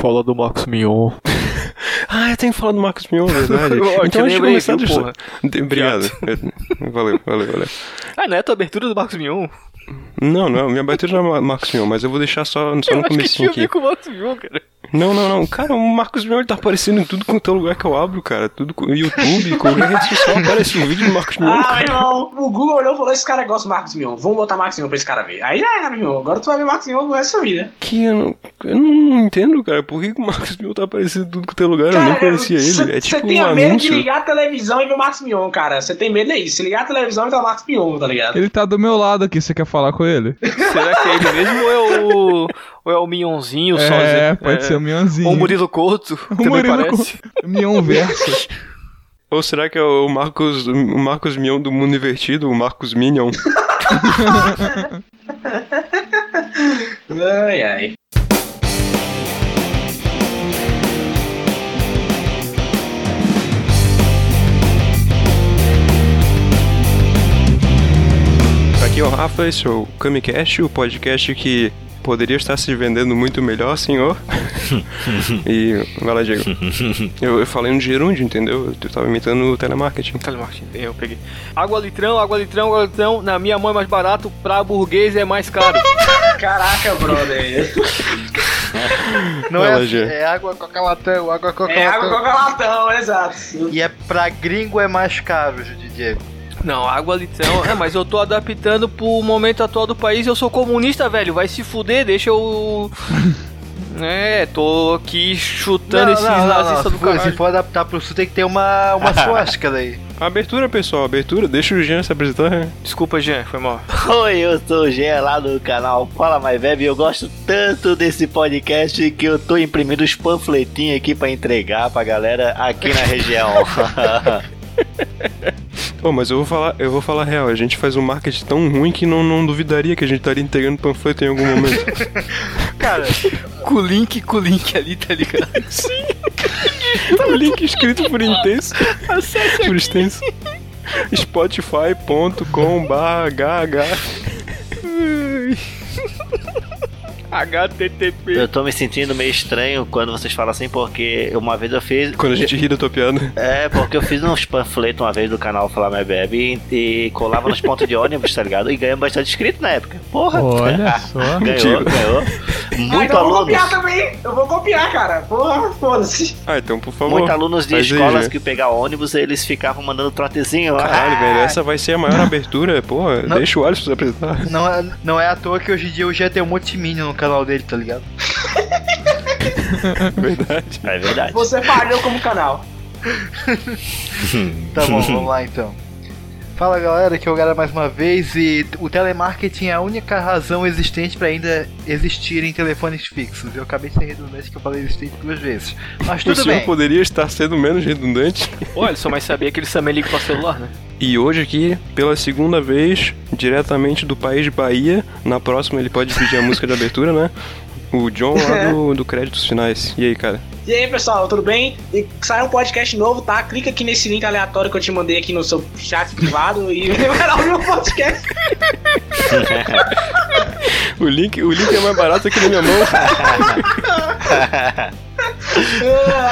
fala do Marcos Mion. Ah, eu tenho que falar do Marcos Mion, verdade. Eu te então, antes de lembrei, começar, porra? Obrigado. Valeu, valeu, valeu. Ah, não é a tua abertura do Marcos Mion? Não, não, minha abertura não é Marcos Mion, mas eu vou deixar só, só Eu no acho que comecinho tinha a aqui. ver com o Marcos Mion, cara. Não, não, não. Cara, o Marcos Mion tá aparecendo em tudo quanto é lugar que eu abro, cara. Tudo com YouTube, qualquer rede social aparece um vídeo do Marcos Mion. Ah, meu irmão, o Google olhou e falou: esse cara gosta do Marcos Mion. Vamos botar Marcos Mion pra esse cara ver. Aí, ah, meu irmão, agora tu vai ver Marcos Mion pro resto da sua vida. Que eu não, eu não entendo, cara. Por que, que o Marcos Mion tá aparecendo em tudo quanto é lugar? eu nem conhecia ele. Você É tipo tem um medo de anúncio. ligar a televisão e ver o Marcos Mion, cara. Você tem medo é isso. Se ligar a televisão e ver o Marcos Mion, tá ligado? Ele tá do meu lado aqui, você quer falar com ele? Será que é ele mesmo ou é o, ou é o Mionzinho é, sozinho? pode ser o Mionzinho. Ou o Murilo Couto, O também Murilo parece. Co- Mion verso. Ou será que é o Marcos, o Marcos Mion do mundo invertido, o Marcos Minion? Ai, ai. Aqui é o Rafa, esse é o Kamicast, o podcast que poderia estar se vendendo muito melhor, senhor. e, vai lá, Diego. Eu, eu falei no gerúndio, entendeu? Eu tava imitando o telemarketing. Telemarketing, eu peguei. Água litrão, água litrão, água litrão. Na minha mão é mais barato, pra burguês é mais caro. Caraca, brother. Não é assim, é água coca-latão, água É água coca-latão. coca-latão, exato. E é pra gringo é mais caro, Diego. Não, água litrão. É, mas eu tô adaptando pro momento atual do país. Eu sou comunista, velho. Vai se fuder, deixa eu. É, tô aqui chutando esses nazistas do Se for- Se for adaptar pro sul, tem que ter uma, uma suástica daí. Abertura, pessoal, abertura. Deixa o Jean se apresentar. Desculpa, Jean, foi mal. Oi, eu sou o Jean lá do canal Fala Mais Web e eu gosto tanto desse podcast que eu tô imprimindo os panfletinhos aqui pra entregar pra galera aqui na região. Pô, mas eu vou falar, eu vou falar real. A gente faz um marketing tão ruim que não, não duvidaria que a gente estaria entregando panfleto em algum momento. Cara, com o link, com o link ali, tá ligado? Sim. o link escrito por intenso. por extenso. Spotify.com barra HTTP. eu tô me sentindo meio estranho quando vocês falam assim, porque uma vez eu fiz. Quando a gente ri da tua piada. É, porque eu fiz uns panfletos uma vez do canal Falar Mais Bebe e, e colava nos pontos de ônibus, tá ligado? E ganhamos bastante inscrito na época. Porra! Olha só. ganhou, ganhou. Ah, Muito então eu vou alunos. copiar também. Eu vou copiar, cara. Porra, foda-se. Ah, então por favor. Muitos alunos de Faz aí, escolas Jean. que pegar ônibus, eles ficavam mandando trotezinho. Caralho, Ah, velho, essa vai ser a maior abertura, porra. Não. Deixa o Alisson se apresentar. Não é, não é à toa que hoje em dia o Jean tem um monte de Minion no canal dele, tá ligado? Verdade. É verdade. Você falhou como canal. Tá bom, vamos lá então. Fala galera, aqui é o Gara mais uma vez e o telemarketing é a única razão existente para ainda existirem telefones fixos. Eu acabei de ser redundante que eu falei existente duas vezes. Mas O tudo senhor bem. poderia estar sendo menos redundante. Olha, só mais sabia que eles também ligam pra celular, né? E hoje aqui, pela segunda vez, diretamente do país de Bahia. Na próxima ele pode pedir a música de abertura, né? O John lá do, do Créditos Finais. E aí, cara? E aí, pessoal, tudo bem? E sai um podcast novo, tá? Clica aqui nesse link aleatório que eu te mandei aqui no seu chat privado e vai ouvir o podcast. O link, o link é mais barato aqui na minha mão.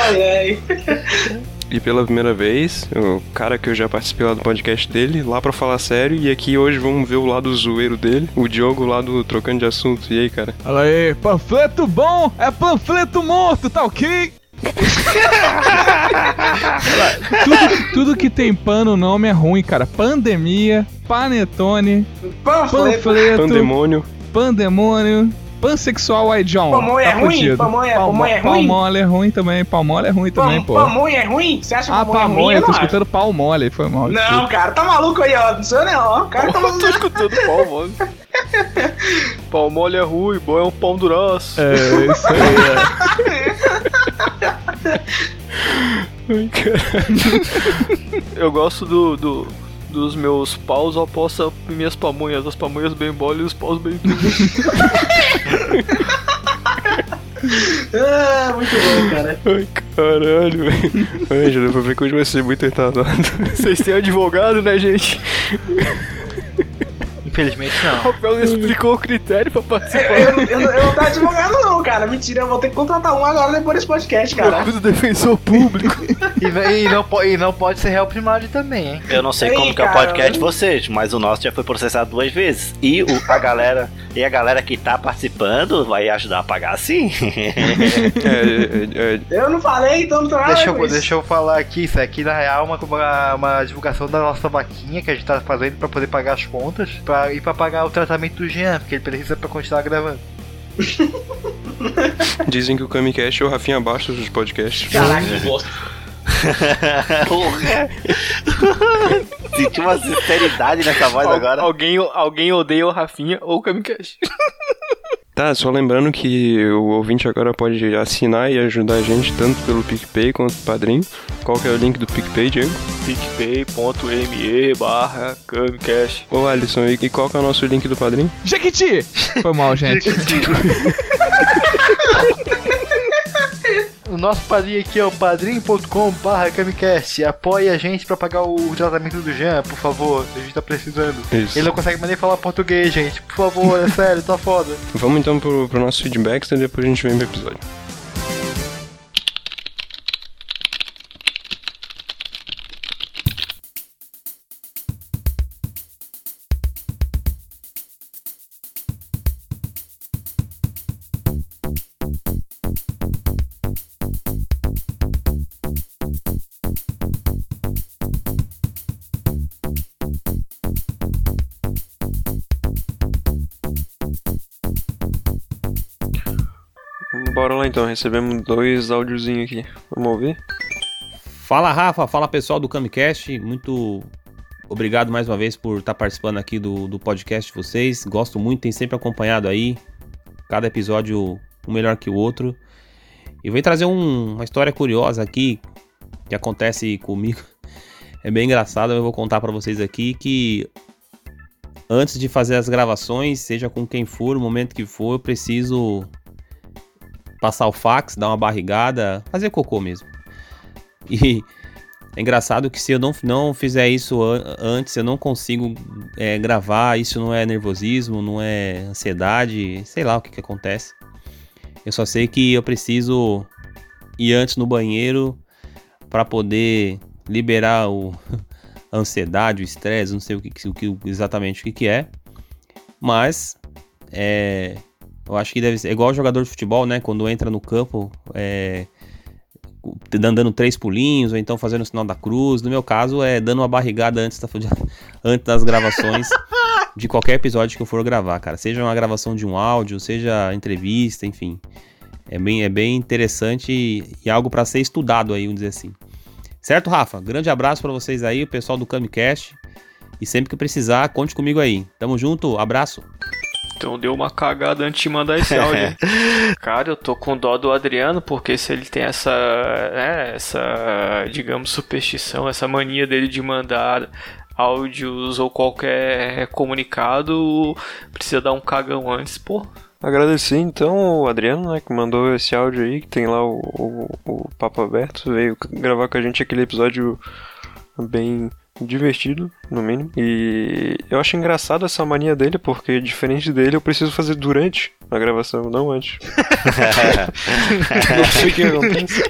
Ai, ai. E pela primeira vez, o cara que eu já participei lá do podcast dele, lá pra falar sério, e aqui hoje vamos ver o lado zoeiro dele, o Diogo lá do Trocando de Assunto. E aí, cara? Fala aí, panfleto bom é panfleto morto, tá ok? tudo, tudo que tem pan no nome é ruim, cara. Pandemia, panetone, Panfleto. panfleto, Pandemônio. pandemônio, pansexual, aí John. Pamonha é tá ruim? fudido. Pamonha- Palmo- pamonha é ruim? Palmole é ruim também, palmole é ruim também, pô. pamonha é ruim? Você acha Ah, pamonha é ruim? pamonha, Eu tô escutando pau mole, foi mal. Não, cara, tá maluco aí, ó. Não sou eu, não. ó. O cara tá maluco. Tô escutando pau mole. pau mole é ruim, bom é um pão duraço. É, isso aí, é. Eu gosto do, do- dos meus paus oposta minhas pamonhas. As pamonhas bem mole e os paus bem duros. Ah, muito bom, cara. Ai, caralho, velho. Deu pra ver que hoje vai ser muito retardado. Vocês têm advogado, né, gente? Infelizmente não. Rafael não explicou o critério pra Eu, participar. eu, eu, eu não tô advogado, não, cara. Mentira, eu vou ter que contratar um agora depois desse podcast, cara. do defensor público. E, não- e não, e não pode ser réu primário também, hein? Eu não sei Ei, como que é o cara, podcast de eu- vocês, mas o nosso já foi processado duas vezes. E o, a galera e a galera que tá participando vai ajudar a pagar sim. É, é, é, Eu não falei, então não tô nada Deixa eu, deixa eu falar aqui, isso aqui na real é uma, uma, uma divulgação da nossa vaquinha que a gente tá fazendo pra poder pagar as contas pra, e pra pagar o tratamento do Jean, porque ele precisa pra continuar gravando. dizem que o Kamikaze é o Rafinha Bastos dos podcasts. Caraca, que bosta. Porra. Senti uma sinceridade nessa voz Al- agora. Alguém, alguém odeia o Rafinha ou o Kamikaze. Tá, só lembrando que o ouvinte agora pode assinar e ajudar a gente tanto pelo PicPay quanto pelo Padrim. Qual que é o link do PicPay, Diego? picpay.me barra Kamikaze. Ô Alisson, e e qual que é o nosso link do Padrim? Jequiti! Foi mal, gente. O nosso padrinho aqui é o padrim.com.br Camicast. Apoie a gente pra pagar o tratamento do Jean, por favor. A gente tá precisando. Isso. Ele não consegue mais nem falar português, gente. Por favor, é sério, tá foda. Vamos então pro, pro nosso feedback e depois a gente vem pro episódio. Então, recebemos dois áudiozinhos aqui. Vamos ouvir? Fala Rafa, fala pessoal do Camicast, muito obrigado mais uma vez por estar participando aqui do, do podcast de vocês. Gosto muito, tem sempre acompanhado aí, cada episódio um melhor que o outro. E vou trazer um- uma história curiosa aqui que acontece comigo. É bem engraçado, eu vou contar pra vocês aqui que antes de fazer as gravações, seja com quem for, o momento que for, eu preciso passar o fax, dar uma barrigada, fazer cocô mesmo. E é engraçado que se eu não, não fizer isso an- antes, eu não consigo é, gravar. Isso não é nervosismo, não é ansiedade, sei lá o que, que acontece. Eu só sei que eu preciso ir antes no banheiro para poder liberar o, a ansiedade, o estresse, não sei o que, o que- exatamente o que, que é. Mas é, eu acho que deve ser igual jogador de futebol, né? Quando entra no campo, é, dando, dando três pulinhos, ou então fazendo o sinal da cruz. No meu caso, é dando uma barrigada antes, da, antes das gravações de qualquer episódio que eu for gravar, cara. Seja uma gravação de um áudio, seja entrevista, enfim. É bem, é bem interessante e, e algo para ser estudado aí, vamos dizer assim. Certo, Rafa? Grande abraço para vocês aí, o pessoal do Camicast. E sempre que precisar, conte comigo aí. Tamo junto, abraço. Então deu uma cagada antes de mandar esse áudio. Cara, eu tô com dó do Adriano, porque se ele tem essa, né, essa, digamos, superstição, essa mania dele de mandar áudios ou qualquer comunicado, precisa dar um cagão antes, pô. Agradecer então o Adriano, né, que mandou esse áudio aí, que tem lá o, o, o Papo Aberto, veio gravar com a gente aquele episódio bem divertido, no mínimo. E eu acho engraçado essa mania dele, porque diferente dele eu preciso fazer durante a gravação, não antes. não sei o que acontece.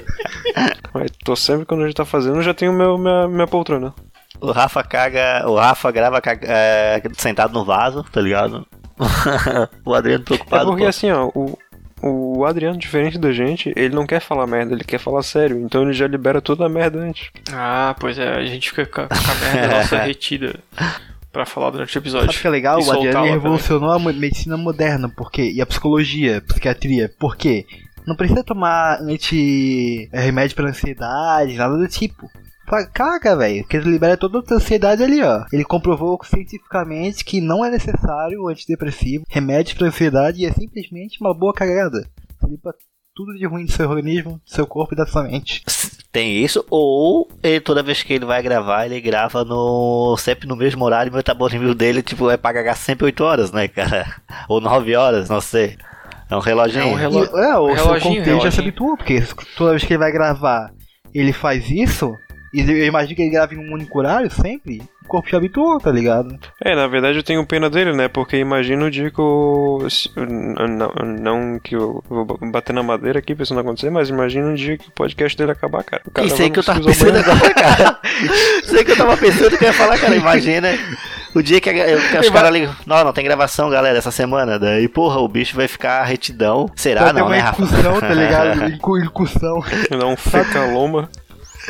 Mas tô sempre quando a gente tá fazendo, eu já tenho meu, minha, minha poltrona. O Rafa caga. O Rafa grava caga- é, sentado no vaso, tá ligado? o Adriano É preocupado. porque pô. assim, ó, o, o Adriano, diferente da gente, ele não quer falar merda, ele quer falar sério. Então ele já libera toda a merda antes. Ah, pois é, a gente fica com a, com a merda nossa retida pra falar durante o episódio. Sabe o que é legal? O Adriano ele também. revolucionou a medicina moderna, porque e a psicologia, a psiquiatria, por quê? Não precisa tomar anti é, remédio pra ansiedade, nada do tipo. Caga, velho, porque ele libera toda a ansiedade ali, ó. Ele comprovou cientificamente que não é necessário o antidepressivo, remédio pra ansiedade, e é simplesmente uma boa cagada. Limpa tudo de ruim do seu organismo, do seu corpo e da sua mente. Tem isso, ou ele, toda vez que ele vai gravar, ele grava no sempre no mesmo horário, o metabolismo dele tipo, é pra cagar sempre 8 horas, né, cara? Ou 9 horas, não sei. É um reloginho. É um relo- E, é, o seu reloginho, contexto já se habituou, porque toda vez que ele vai gravar, ele faz isso, e eu imagino que ele grava em um único horário sempre, corpo já habituou, tá ligado? É, na verdade eu tenho pena dele, né? Porque imagina o dia que eu. se- Não, não que eu vou bater na madeira aqui pra isso não acontecer, mas imagina um dia que o podcast dele acabar, cara. O cara Isso aí que eu tava o pensando agora, cara. Isso aí que eu tava pensando que eu ia falar, cara. Imagina o dia que, a- que os caras ligam. Não, não tem gravação, galera, essa semana. Daí, porra, o bicho vai ficar retidão. Será? Vai ter não, uma né, Rafa? incursão, tá ligado? Incu- Incursão. Dar um fecaloma.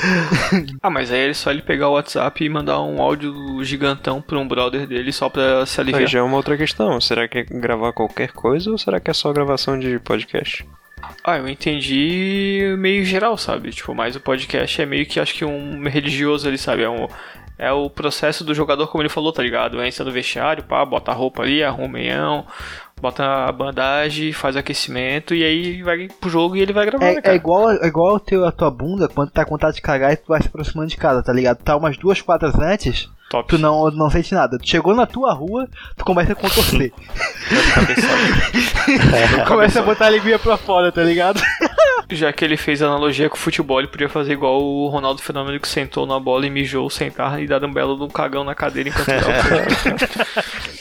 Ah, mas aí é só ele pegar o WhatsApp e mandar um áudio gigantão pra um brother dele só pra se Aí aliviar. já é uma outra questão. Será que é gravar qualquer coisa ou será que é só gravação de podcast? Ah, eu entendi meio geral, sabe? Tipo, mas o podcast é meio que acho que um religioso ali, sabe? É, um, é o processo do jogador, como ele falou, tá ligado? Entra no vestiário, pá, bota a roupa ali, arruma o meião, bota a bandagem, faz o aquecimento e aí vai pro jogo e ele vai gravar, né, É, é cara? igual, é igual teu, a tua bunda quando tá com vontade de cagar e tu vai se aproximando de casa, tá ligado? Tá umas duas quadras antes, Top. tu não, não sente nada. Tu chegou na tua rua, tu começa a contorcer. começa a botar a linguinha pra fora, tá ligado? Já que ele fez analogia com o futebol, ele podia fazer igual o Ronaldo Fenômeno que sentou na bola e mijou sentar e dar um belo de um cagão na cadeira enquanto tava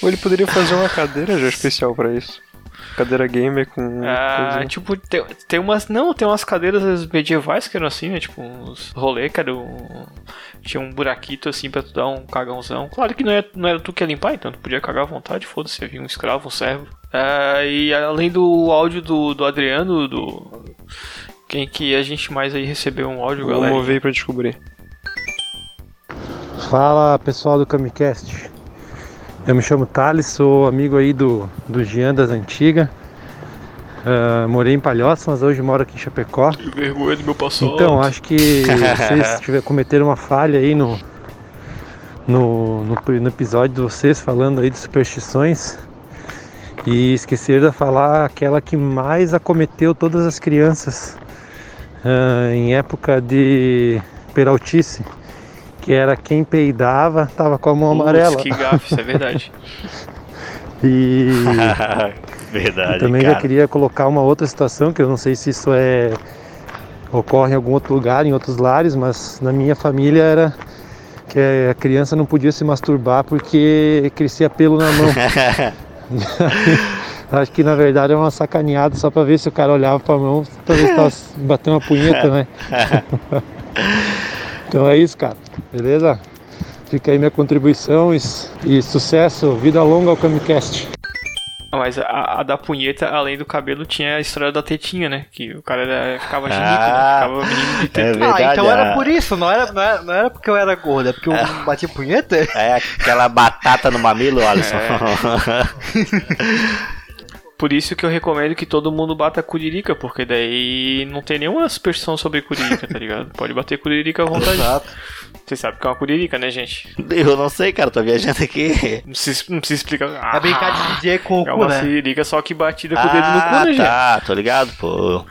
Ou ele poderia fazer uma cadeira já especial pra isso. Cadeira gamer com. Ah, tipo, tem, tem umas. Não, tem umas cadeiras medievais que eram assim, né? Tipo, uns rolê que era um. Tinha um buraquito assim pra tu dar um cagãozão. Claro que não era, não era tu que ia limpar, então tu podia cagar à vontade, foda-se, havia um escravo, um servo. Ah, e além do áudio do, do Adriano, do. Quem que a gente mais aí recebeu um áudio, galera? Vamos ver pra descobrir. Fala pessoal do Camicast. Eu me chamo Thales, sou amigo aí do, do Jean das antigas. Ah, morei em Palhoça, mas hoje moro aqui em Chapecó. Que vergonha do meu passado. Então, acho que vocês tiver, cometeram uma falha aí no, no, no, no episódio de vocês falando aí de superstições. E esqueceram de falar aquela que mais acometeu todas as crianças ah, em época de peraltice, que era quem peidava tava com a mão Putz, amarela. Que gafe, isso é verdade. E Verdade, também cara. já queria colocar uma outra situação, que eu não sei se isso é ocorre em algum outro lugar, em outros lares, mas na minha família era que a criança não podia se masturbar porque crescia pelo na mão. Acho que na verdade é uma sacaneada só pra ver se o cara olhava pra mão, pra ver se tava batendo uma punheta, né? então é isso, cara. Beleza? Fica aí minha contribuição e, e sucesso, vida longa ao Camicast. Ah, Mas a, a da punheta, além do cabelo, tinha a história da tetinha, né? Que o cara era, ficava genico, Ah, né? Ficava menino de É teta. verdade. ah, então era a- por isso, não era, não era, não era porque eu era gordo, é porque eu bati punheta? É aquela batata no mamilo, Alisson. Por isso que eu recomendo que todo mundo bata curirica, porque daí não tem nenhuma superstição sobre curirica, tá ligado? Pode bater curirica à vontade. Você sabe que é uma curirica, né, gente? Eu não sei, cara, tô viajando aqui. Não precisa, não precisa explicar. Ah, É brincar de com o É cu, uma né? curirica só que batida com o dedo no cu, Ah, né, gente? tá, tô ligado, pô.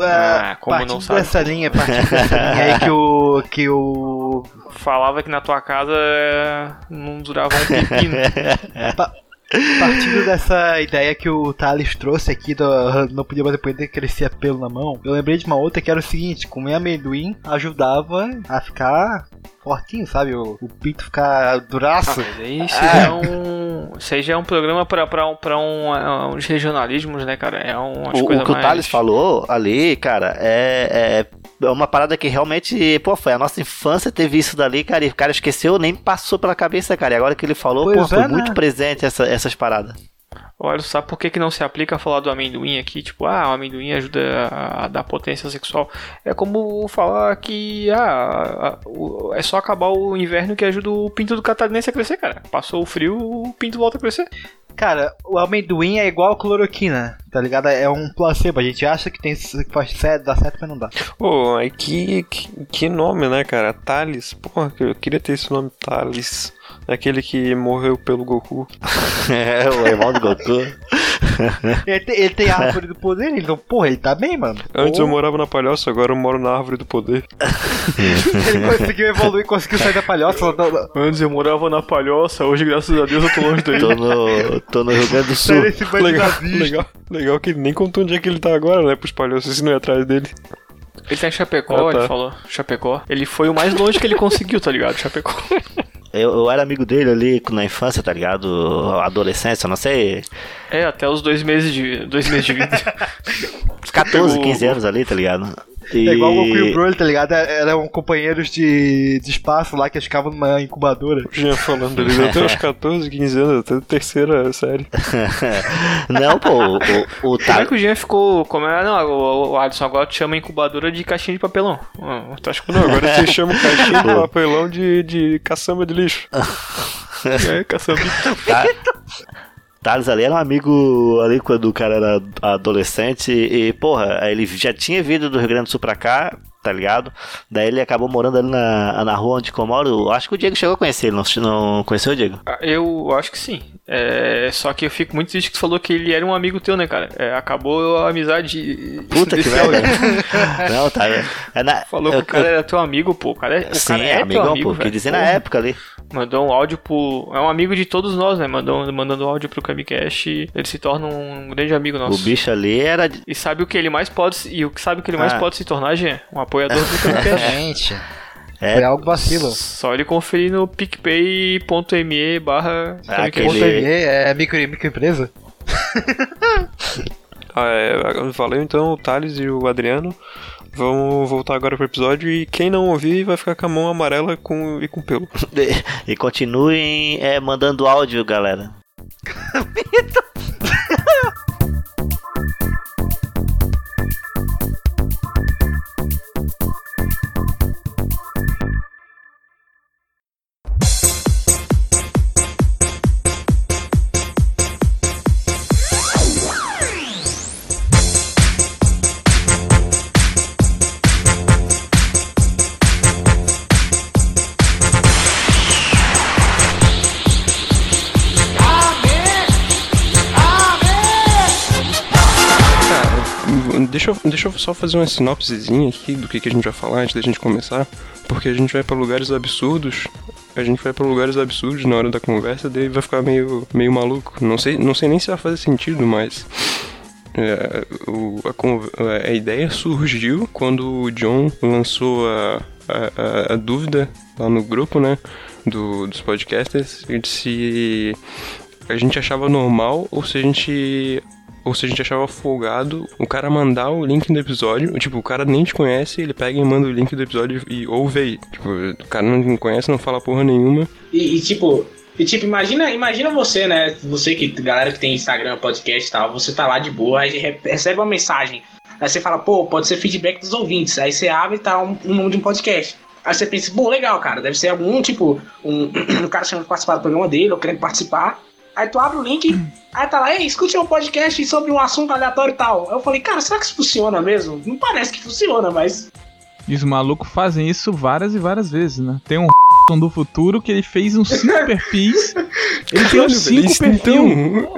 Ah, como partindo não sabe? dessa linha, partindo dessa linha aí que o. que o. Falava que na tua casa é, não durava um pepino. Partindo dessa ideia que o Thales trouxe aqui do não podia bater punheta que crescia pelo na mão, eu lembrei de uma outra que era o seguinte, comer amendoim ajudava a ficar fortinho, sabe? O, o pinto ficar duraço. Aí isso já é um. Isso aí já é um programa pra, pra, um- pra um, é, uns regionalismos, né, cara? É um, O, o que o mais... Thales falou ali, cara, é, é, é uma parada que realmente, pô, foi a nossa infância teve isso dali, cara, e o cara esqueceu, nem passou pela cabeça, cara. E agora que ele falou, Pois pô, é, foi né? muito presente essa- essas paradas. Olha, sabe por que, que não se aplica a falar do amendoim aqui? Tipo, ah, o amendoim ajuda a, a dar potência sexual. É como falar que ah, a- o- é só acabar o inverno que ajuda o pinto do catarinense a crescer, cara. Passou o frio, o pinto volta a crescer. Cara, o amendoim é igual a cloroquina, tá ligado? É um placebo, a gente acha que tem que faz certo, dá certo, mas não dá. Pô, aí que, que, que nome, né, cara? Thales. Porra, eu queria ter esse nome Thales. Aquele que morreu pelo Goku. é, o irmão do Goku. Ele tem, ele tem a árvore do poder, então, porra, ele tá bem, mano. Antes eu Porra, morava na palhoça, agora eu moro na árvore do poder. Ele conseguiu evoluir, conseguiu sair da palhoça. não- não- Antes eu morava na palhoça, hoje graças a Deus eu tô longe daí. Tô no, tô no Rio Grande do Sul. Legal, legal, legal que ele nem contou onde é que ele tá agora, né? Pros palhoços, se não é atrás dele. Ele tá em Chapecó, Ah, tá. ele falou. Chapecó. Ele foi o mais longe que ele conseguiu, tá ligado? Chapecó. Eu, eu era amigo dele ali na infância, tá ligado? Adolescência, não sei. É, até os dois meses de, dois meses de vida. Uns 14, Pegou- 15 anos ali, tá ligado? E... É igual o Goku e o Broly, tá ligado? É- Eram companheiros de, de espaço lá que ficavam numa incubadora. O Jean falando ali, até os 14, 15 anos, até a terceira série. não, pô, o, o, o Como é que o Jean ficou. Como é? Não, o, o Alisson agora te chama incubadora de caixinha de papelão. Tu acha que Não, agora você chama o caixinha de papelão de, de caçamba de lixo. é caçamba? Thales ali era um amigo ali quando o cara era adolescente e, porra, ele já tinha vindo do Rio Grande do Sul pra cá, tá ligado? Daí ele acabou morando ali na, na rua onde que eu moro. Acho que o Diego chegou a conhecer ele, não, não conheceu o Diego? Ah, Eu acho que sim. É, só que eu fico muito triste que tu falou que ele era um amigo teu, né, cara? É, acabou a amizade. Puta que velho. não, tá. É na, Falou que eu- o cara era teu amigo, pô. O cara, é- o Sim, cara é é, teu amigão, amigo, pô. Que dizer na época ali. Mandou um áudio pro. É um amigo de todos nós, né? Mandou, mandando áudio pro Camicast ele se torna um grande amigo nosso. O bicho ali era. E sabe o que ele mais pode. E o que sabe o que ele mais Ah. pode se tornar, Jean? Um apoiador do Camicast. Gente, É, foi algo vacilo. Só ele conferir no picpay.me barra Ah, aquele- ME é micro, microempresa? Ah, é, valeu então o Thales e o Adriano. Vamos voltar agora pro episódio e quem não ouvir vai ficar com a mão amarela com, e com pelo. E continuem é, mandando áudio, galera. Deixa eu, deixa eu só fazer uma sinopsezinha aqui do que, que a gente vai falar antes da gente começar. Porque a gente vai pra lugares absurdos. A gente vai pra lugares absurdos na hora da conversa, daí vai ficar meio, meio maluco. Não sei, não sei nem se vai fazer sentido, mas. é, o- a, a ideia surgiu quando o John lançou a, a, a- a dúvida lá no grupo, né? Do, dos podcasters, de se a gente achava normal ou se a gente ou se a gente achava folgado o cara mandar o link do episódio, tipo, o cara nem te conhece, ele pega e manda o link do episódio e ouve aí. Tipo, o cara não conhece, não fala porra nenhuma. E, e, tipo, e, tipo, imagina, imagina você, né? Você que, galera que tem Instagram, podcast e tal, você tá lá de boa, aí re- recebe uma mensagem. Aí você fala, pô, pode ser feedback dos ouvintes. Aí você abre e tá um, um nome de um podcast. Aí você pensa, pô, legal, cara, deve ser algum, tipo, um, um cara chamando pra participar do programa dele, ou querendo participar. Aí tu abre o link, aí tá lá, ei, escute um podcast sobre um assunto aleatório e tal. Aí eu falei, cara, será que isso funciona mesmo? Não parece que funciona, mas. E os malucos fazem isso várias e várias vezes, né? Tem um do futuro que ele fez uns 5 perfis. Ele tem uns 5 Isso, perfis. então,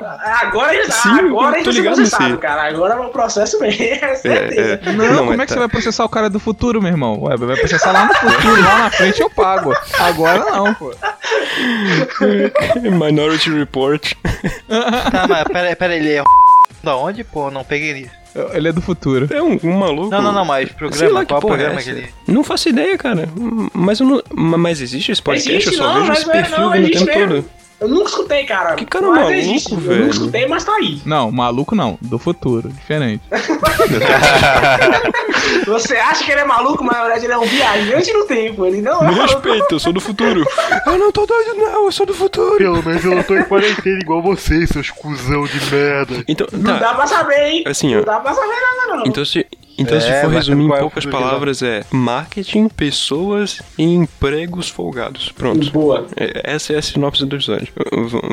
Agora ele Sim, agora eu ele tô tá ligado processado, nesse- cara. Agora é o processo mesmo, é certeza. é, é. Não, Não, como mas é que tá. você vai processar o cara do futuro, meu irmão? Ué, vai processar lá no futuro, lá na frente eu pago. Agora não, pô. Minority Report. Tá, mas pera, pera ele é da onde, pô? Não peguei. Ele é do futuro. É um, um maluco. Não, não, não, mas programa, lá qual é é programa essa. que ele. Não faço ideia, cara. Mas eu não. Mas existe esse podcast? Existe, eu só não, vejo mas esse não é- perfil não, vendo o existe tempo mesmo. todo. Eu nunca escutei, cara. Que cara mas maluco, existe. Eu velho. nunca escutei, mas tá aí. Não, maluco não, do futuro, diferente. Você acha que ele é maluco, mas na verdade ele é um viajante no tempo. Ele não é Me maluco. respeita, eu sou do futuro. eu não tô doido, não, eu sou do futuro. Pelo menos eu não tô em quarentena igual vocês, seus cuzão de merda. Então, Não tá. dá pra saber, hein? Assim, Não ó. dá pra saber nada, não. Então, se, então É, se for resumir em é o poucas palavras, é marketing, pessoas e empregos folgados. Pronto. Boa. É, Essa é a sinopse do episódio.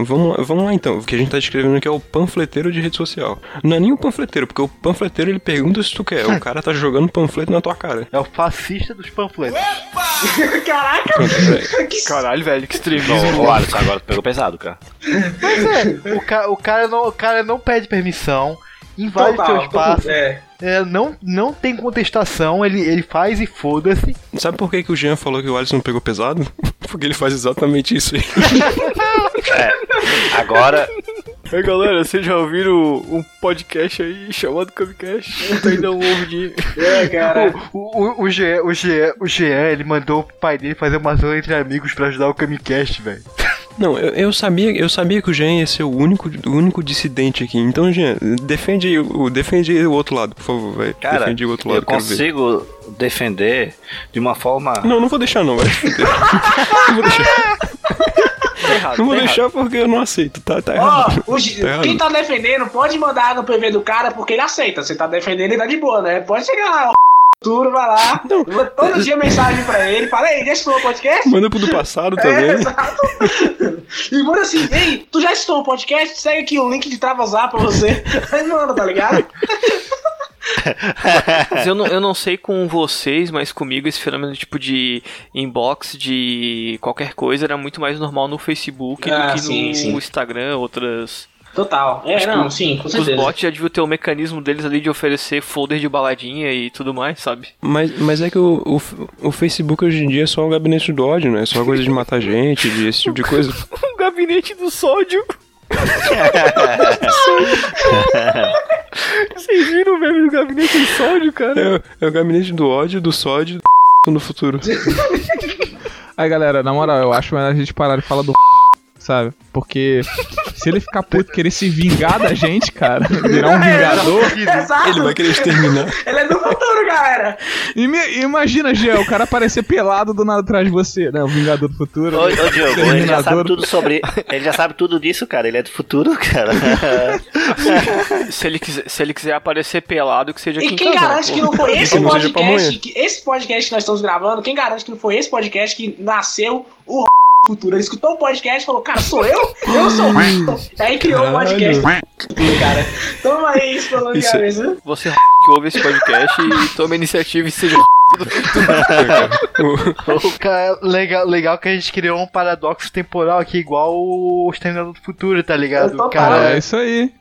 Vamos lá, vamos lá então. O que a gente tá descrevendo aqui é o panfleteiro de rede social. Não é nem o panfleteiro, porque o panfleteiro ele pergunta se tu quer. O cara tá jogando panfleto na tua cara. É o fascista dos panfletos. Caraca, Pronto, que Caralho, velho, que. Ô, ô, Alisson, agora tu pegou pesado, cara. Mas é, o, ca o, cara não, o cara não pede permissão, invade Total, teu espaço, É. é, não, não tem contestação, ele, ele faz e foda-se. Sabe por que, que o Jean falou que o Alisson pegou pesado? Porque ele faz exatamente isso aí. Agora, Ei, galera, vocês já ouviram um podcast aí chamado Camicast? Tá ainda um ouvidinho. É, cara. O, o, o, Jean, o, Jean, o Jean, ele mandou o pai dele fazer uma zona entre amigos pra ajudar o Kamicast, velho. Não, eu, eu sabia, eu sabia que o Jean ia ser o único, o único dissidente aqui. Então, Jean, defende o, defende o outro lado, por favor, velho. Cara, Defende o outro lado, eu quero ver. consigo defender de uma forma. Não, não vou deixar não, vai. não vou deixar. Tá errado. Não vou tá errado. deixar porque eu não aceito, tá, tá Ó, errado. o Gi- Tá errado. quem tá defendendo pode mandar no PV do cara porque ele aceita. Você tá defendendo e tá de boa, né? Pode chegar lá, o futuro, vai lá. Não. Todo dia mensagem pra ele. Fala, ei, já estudou o podcast? Manda pro do passado É, também. exato. E manda assim, ei, tu já estudou o podcast? Segue aqui o link de Travasar pra você. Aí manda, tá ligado? Mas eu não, eu não sei com vocês, mas comigo esse fenômeno tipo de inbox de qualquer coisa era muito mais normal no Facebook Ah, do que sim, no sim. Instagram, outras. Total. É, Acho que não, sim, com Os certeza. bots já deviam ter o mecanismo deles ali de oferecer folder de baladinha e tudo mais, sabe? Mas, mas é que o, o, o Facebook hoje em dia é só o gabinete do ódio, né? É só coisa de matar gente, de esse tipo de coisa. O gabinete do sódio. Vocês viram o meme do gabinete do sódio, cara? É, o- é o gabinete do ódio, do sódio, do no futuro. Aí, galera, na moral, eu acho melhor a gente parar de falar do sabe? Porque se ele ficar puto e querer se vingar da gente, cara, virar um vingador. Exato. Ele vai querer exterminar. Ele é do futuro, galera. E me- imagina, Gé, o cara aparecer pelado do nada atrás de você, né? O Vingador do Futuro. Ô, ô Diogo, ele já sabe tudo sobre. Ele já sabe tudo disso, cara. Ele é do futuro, cara. Se ele, quiser, se ele quiser aparecer pelado, que seja E quem garante pô. que não foi esse podcast, que, esse podcast que nós estamos gravando, quem garante que não foi esse podcast que nasceu o Ele escutou o podcast e falou, cara, sou eu? Eu sou o Aí criou o podcast futuro, cara. Toma aí, isso falando de Isso- cabeça. Você que ouve esse podcast e tome a iniciativa e seja cara, legal, legal que a gente criou um paradoxo temporal aqui, igual o Exterminador do Futuro, tá ligado? Cara, É isso aí.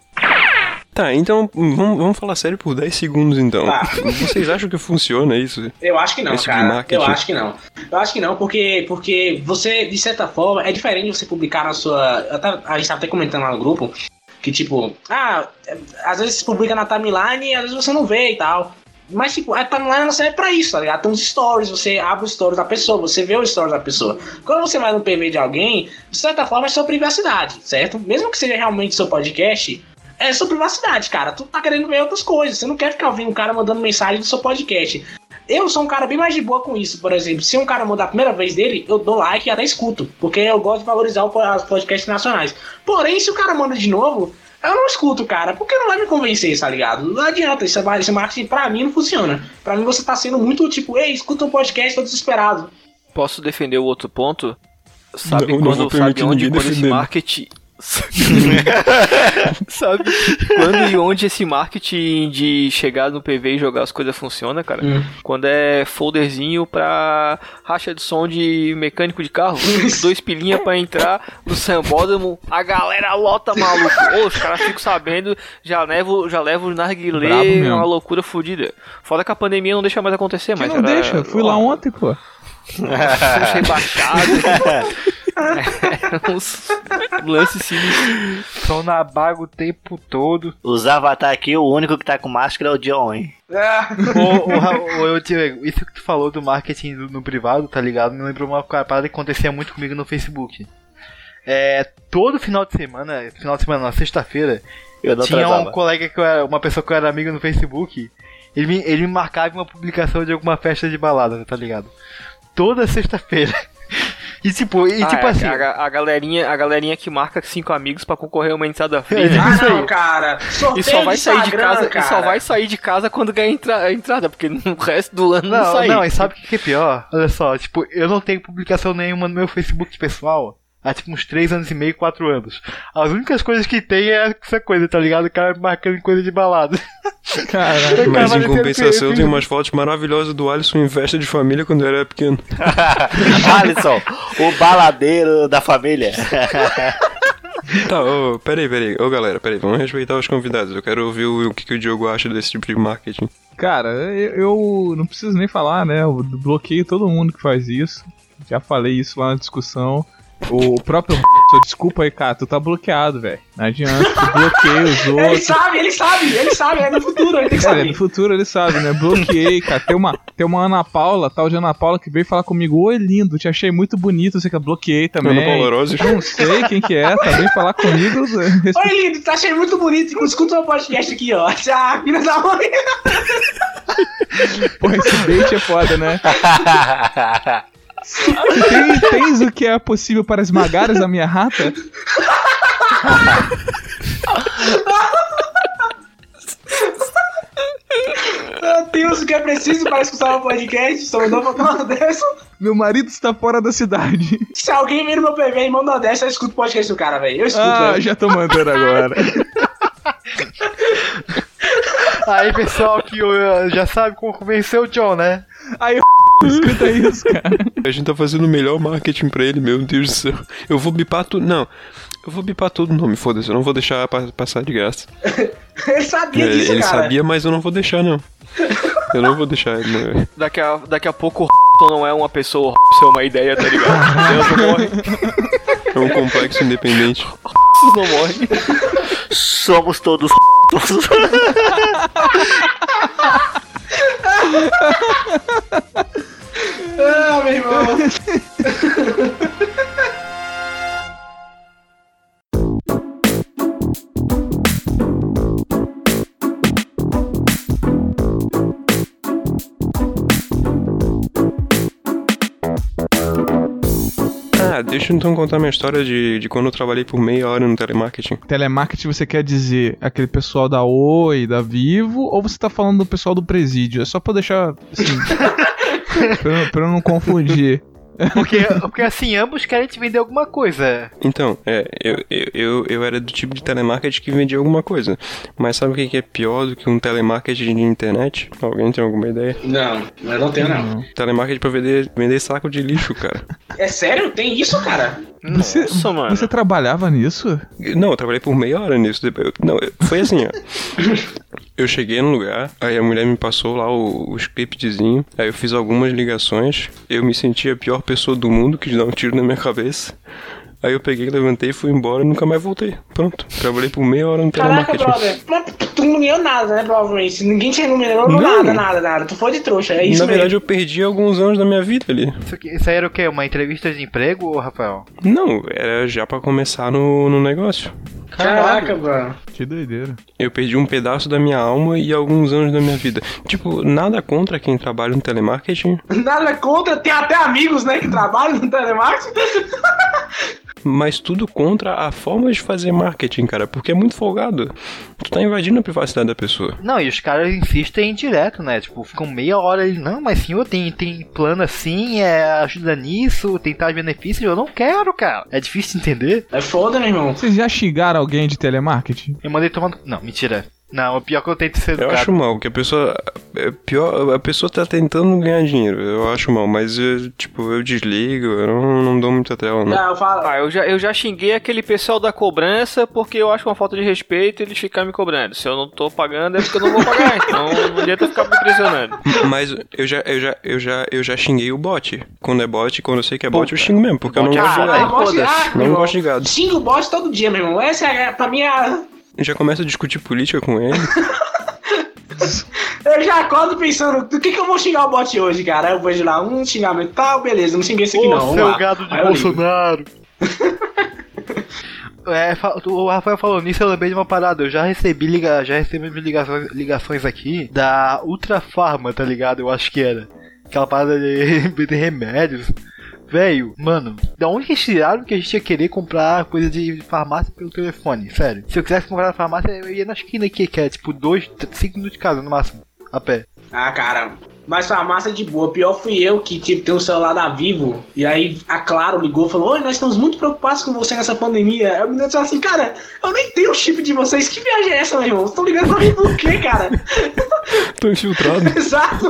Tá, então vamos, vamos falar sério por 10 segundos então. Tá. Vocês acham que funciona isso? Eu acho que não, Esse cara. Eu acho que não. Eu acho que não, porque, porque você, de certa forma, é diferente você publicar na sua. tava- A gente tava até comentando lá no grupo que, tipo, ah, é, às vezes você publica na timeline e às vezes você não vê e tal. Mas, tipo, a timeline não serve pra isso, tá ligado? Tem uns stories, você abre os stories da pessoa, você vê os stories da pessoa. Quando você vai no PV de alguém, de certa forma é sua privacidade, certo? Mesmo que seja realmente seu podcast, é sua privacidade, cara. Tu tá querendo ver outras coisas. Você não quer ficar ouvindo um cara mandando mensagem do seu podcast. Eu sou um cara bem mais de boa com isso, por exemplo. Se um cara mandar a primeira vez dele, eu dou like e até escuto. Porque eu gosto de valorizar os podcasts nacionais. Porém, se o cara manda de novo, eu não escuto, cara. Porque não vai me convencer, tá ligado? Não adianta. Esse, esse marketing pra mim não funciona. Pra mim você tá sendo muito tipo, ei, escuta um podcast, tô desesperado. Posso defender o outro ponto? Sabe Não, não vou quando, sabe permitir onde quando esse defender. marketing. sabe quando e onde esse marketing de chegar no PV e jogar as coisas funciona, cara? Hum. Quando é folderzinho pra racha de som de mecânico de carro, dois pilinha pra entrar no sambódromo, a galera lota maluco. Ô, os caras ficam sabendo, já levo, já levo narguilé, uma loucura fodida. Fora que a pandemia não deixa mais acontecer, Que mas não era- deixa, fui lá ontem, pô. Uns rebaixados. É, uns lances sinistros. são na baga o tempo todo. Os avatar aqui, o único que tá com máscara é o John, hein? ô, ô, Diego, isso que tu falou do marketing no, no privado, tá ligado? Me lembrou uma parada que acontecia muito comigo no Facebook. É, todo final de semana, final de semana, na sexta-feira, tinha um colega que eu era, uma pessoa que eu era amigo no Facebook, ele me, ele me marcava uma publicação de alguma festa de balada, tá ligado? Toda sexta-feira. E tipo, e Ah, tipo é, assim, a, a galerinha, a galerinha que marca cinco amigos pra concorrer a uma entrada free. É, né? Ah, não, cara. Sorteio E só vai sair de casa, e só cara. vai sair de casa quando ganhar entra- a entrada, porque no resto do ano não, Não, sai. não, e sabe o que que é pior? Olha só, tipo, eu não tenho publicação nenhuma no meu Facebook pessoal há tipo uns 3 anos e meio, 4 anos. As únicas coisas que tem é essa coisa, tá ligado? O cara marcando coisa de balada. Caralho. Mas Cara, em compensação tem- tem umas fotos maravilhosas do Alisson em festa de família quando eu era pequeno. Alisson, o baladeiro da família. Tá, ô, peraí, peraí. Ô galera, peraí, vamos respeitar os convidados. Eu quero ouvir o, o que, que o Diogo acha desse tipo de marketing. Cara, eu, eu não preciso nem falar, né? Eu bloqueio todo mundo que faz isso. Já falei isso lá na discussão. O próprio desculpa aí, cara, tu tá bloqueado, velho. Não adianta, tu bloqueia os Ele outros. sabe, ele sabe, ele sabe, é no futuro, ele tem que saber. no futuro ele sabe, né? Bloqueei, cara. Tem uma, tem uma Ana Paula, tal de Ana Paula, que veio falar comigo, oi lindo, te achei muito bonito, você que eu bloqueei também. Ana Paula Rose. Não sei quem que é, tá? Vem falar comigo. Oi, lindo, tá achando muito bonito. Escuta o podcast aqui, ó. Ah, filha da mãe. Pô, esse bait é foda, né? Tem, tens o que é possível para esmagares a minha rata? Meu Deus, o que é preciso para escutar o podcast? Só mandou pra uma dessa. Meu marido está fora da cidade. Se alguém vir no meu PV e manda uma dessa, eu escuto o podcast do cara, velho. Eu escuto, Ah, velho. já tô mandando agora. Aí, pessoal que já sabe como convencer o John, né? Aí, escuta isso, cara. A gente tá fazendo o melhor marketing pra ele, meu Deus do céu. Eu vou bipar tudo. Não. Eu vou bipar todo o nome, foda-se. Eu não vou deixar pa- passar de graça. Ele sabia Ele, disso, ele cara. sabia, mas eu não vou deixar, não. Eu não vou deixar. Não. Daqui a, daqui a pouco o não é uma pessoa, o é uma ideia, tá ligado? Deus não morre, É um complexo independente. Deus não morre. Somos todos Ah, meu irmão. Ah, deixa eu então contar minha história de, de quando eu trabalhei por meia hora no telemarketing. Telemarketing você quer dizer aquele pessoal da Oi, da Vivo, ou você tá falando do pessoal do presídio? É só pra deixar assim. pra, pra eu não confundir. Porque, porque assim, ambos querem te vender alguma coisa. Então, é, eu, eu, eu, eu era do tipo de telemarketing que vendia alguma coisa. Mas sabe o que que é pior do que um telemarketing de internet? Alguém tem alguma ideia? Não, eu não tenho, não. Telemarketing pra vender, vender saco de lixo, cara. É sério? Tem isso, cara? Você, Nossa, mano. você trabalhava nisso? Não, eu trabalhei por meia hora nisso. depois Não, foi assim, ó. Eu cheguei no lugar, aí a mulher me passou lá o, o scriptzinho, aí eu fiz algumas ligações, eu me senti a pior pessoa do mundo, quis dar um tiro na minha cabeça. Aí eu peguei, levantei, fui embora e nunca mais voltei. Pronto, trabalhei por meia hora no Caraca, telemarketing. brother. Tu não ganhou nada, né, provavelmente. Ninguém te remunerou Não. nada, nada, nada. Tu foi de trouxa, é isso Na verdade, mesmo. eu perdi alguns anos da minha vida ali. Isso, aqui, isso aí era o quê? Uma entrevista de emprego, Rafael? Não, era já pra começar no, no negócio. Caraca, mano. Que doideira. Eu perdi um pedaço da minha alma e alguns anos da minha vida. Tipo, nada contra quem trabalha no telemarketing, Nada contra, tem até amigos, né, que trabalham no telemarketing. mas tudo contra a forma de fazer marketing, cara, porque é muito folgado. Tu tá invadindo a privacidade da pessoa. Não, e os caras insistem direto, né? Tipo, ficam meia hora ali. Não, mas senhor, tem, tem plano assim, é, ajuda nisso, tem tais benefícios. Eu não quero, cara. É difícil de entender. É foda, meu irmão. Vocês já xingaram alguém de telemarketing? Eu mandei tomando. Não, mentira. Não, o pior que eu tento ser Eu educado. acho mal, que a pessoa. É pior, a pessoa tá tentando ganhar dinheiro. Eu acho mal, mas eu, tipo, eu desligo, eu não, não dou muita tela, não. Não, eu falo. Ah, eu já, eu já xinguei aquele pessoal da cobrança porque eu acho uma falta de respeito eles ficar me cobrando. Se eu não tô pagando é porque eu não vou pagar. Então não adianta ficar me pressionando. Mas eu já, eu já, eu já, eu já xinguei o bot. Quando é bot, quando eu sei que é bot, eu xingo mesmo, porque eu não Bot é gosto de gado. Não gosto de gado. Xinga o bote todo dia, meu irmão. Essa é, pra mim, a... Já começa a discutir política com ele. eu já acordo pensando, do que que eu vou xingar o bot hoje, cara? Aí eu vejo lá, um xingamento, tal, beleza, não xinguei esse aqui Ô, não. seu lá. gado de Aí. Bolsonaro. É, o Rafael falou nisso, eu lembrei de uma parada. Eu já recebi liga, já recebi ligações, ligações aqui da Ultra Farma, tá ligado? Eu acho que era. Aquela parada de, de remédios. Velho, mano, da onde que eles tiraram que a gente ia querer comprar coisa de farmácia pelo telefone? Sério. Se eu quisesse comprar na farmácia, eu ia na esquina aqui, que é tipo 2, 5 minutos de casa no máximo. A pé. Ah, cara, mas farmácia de boa. Pior fui eu que tipo, tem um celular da Vivo. E aí a Claro ligou e falou: Oi, nós estamos muito preocupados com você nessa pandemia. Aí o menino disse assim: Cara, eu nem tenho o chip de vocês. Que viagem é essa, meu irmão? Vocês estão ligando pra mim por quê, cara? Tô infiltrado. Exato.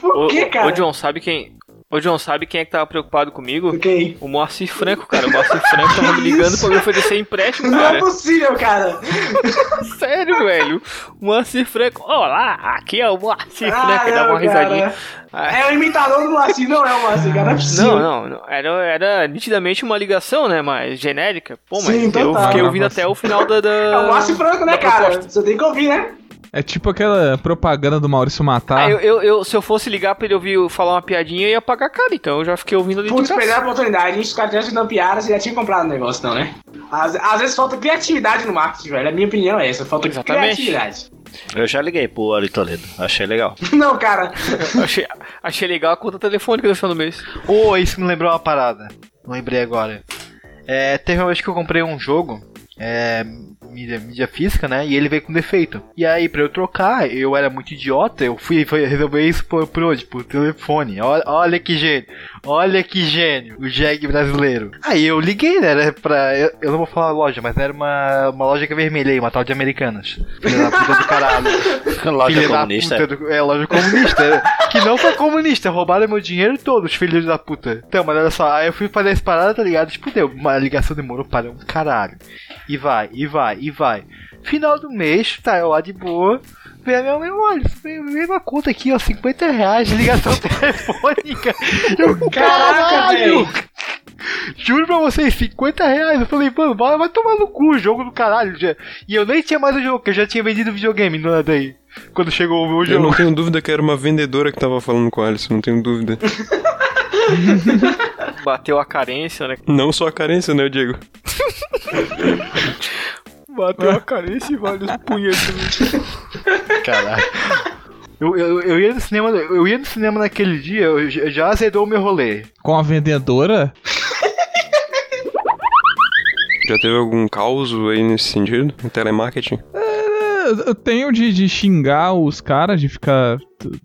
por Ô, quê, cara? ô, John, sabe quem. Ô, John, sabe quem é que tava preocupado comigo? Quem? O Moacir Franco, cara. O Moacir Franco tava me ligando pra me oferecer empréstimo, Não é cara. possível, cara. Sério, velho. O Moacir Franco. Olá, aqui é o Moacir Ah, Franco. Dá uma risadinha. cara. É o imitador do Moacir, não é o Moacir, cara. Não é. Não, não. Era, era nitidamente uma ligação, né? Mas genérica. Pô, mas Sim, eu total. fiquei ouvindo até o final da. da... É o Moacir Franco, né, cara? proposta. Você tem que ouvir, né? É tipo aquela propaganda do Maurício Matar. Ah, eu, eu, eu- se eu fosse ligar pra ele ouvir falar uma piadinha, eu ia pagar caro. Então eu já fiquei ouvindo ali Putz, perder a oportunidade. Os caras dando piada, você já tinha comprado o negócio, não, né? Às, às vezes falta criatividade no marketing, velho. A minha opinião é essa. Falta Exatamente. criatividade. Eu já liguei pro Ari Toledo, achei legal. Não, cara. Achei, achei legal a conta telefônica do final do mês. Ô, isso me lembrou uma parada. Lembrei agora. É, teve uma vez que eu comprei um jogo, é, mídia, mídia física, né? E ele veio com defeito. E aí, pra eu trocar, eu era muito idiota, eu fui, fui resolver isso por, por onde? Por telefone. Olha, olha que gênio. Olha que gênio. O Jeg brasileiro. Aí eu liguei, né? Era pra. Eu, eu não vou falar loja, mas era uma, uma loja que é vermelha aí, uma tal de Americanas. Filha da puta do caralho. Loja Filha comunista. do- é, loja comunista. que não foi comunista, roubaram meu dinheiro todo, os filhos da puta. Então, mas olha só, aí eu fui fazer essa parada, tá ligado? Tipo, deu, uma ligação demorou para um caralho. E vai, e vai, e vai. Final do mês, tá eu lá de boa. Vem a minha mãe, olha, uma conta aqui, ó, 50 reais de ligação telefônica. Eu, Caraca, caralho! velho. Juro pra vocês, 50 reais. Eu falei, mano, vai, vai tomar no cu, jogo do caralho. Já. E eu nem tinha mais o jogo, porque eu já tinha vendido videogame no daí. Quando chegou o meu Eu jogo. não tenho dúvida que era uma vendedora que tava falando com a Alice, não tenho dúvida. Bateu a carência, né? Não só a carência, né, Diego? Bateu a carência e vários punhetos. Caralho. Eu, eu, eu ia no cinema, eu ia no cinema naquele dia, eu já- já azedou o meu rolê. Com a vendedora? Já teve algum caos aí nesse sentido? Em telemarketing? É, Eu tenho de, de xingar os caras, de ficar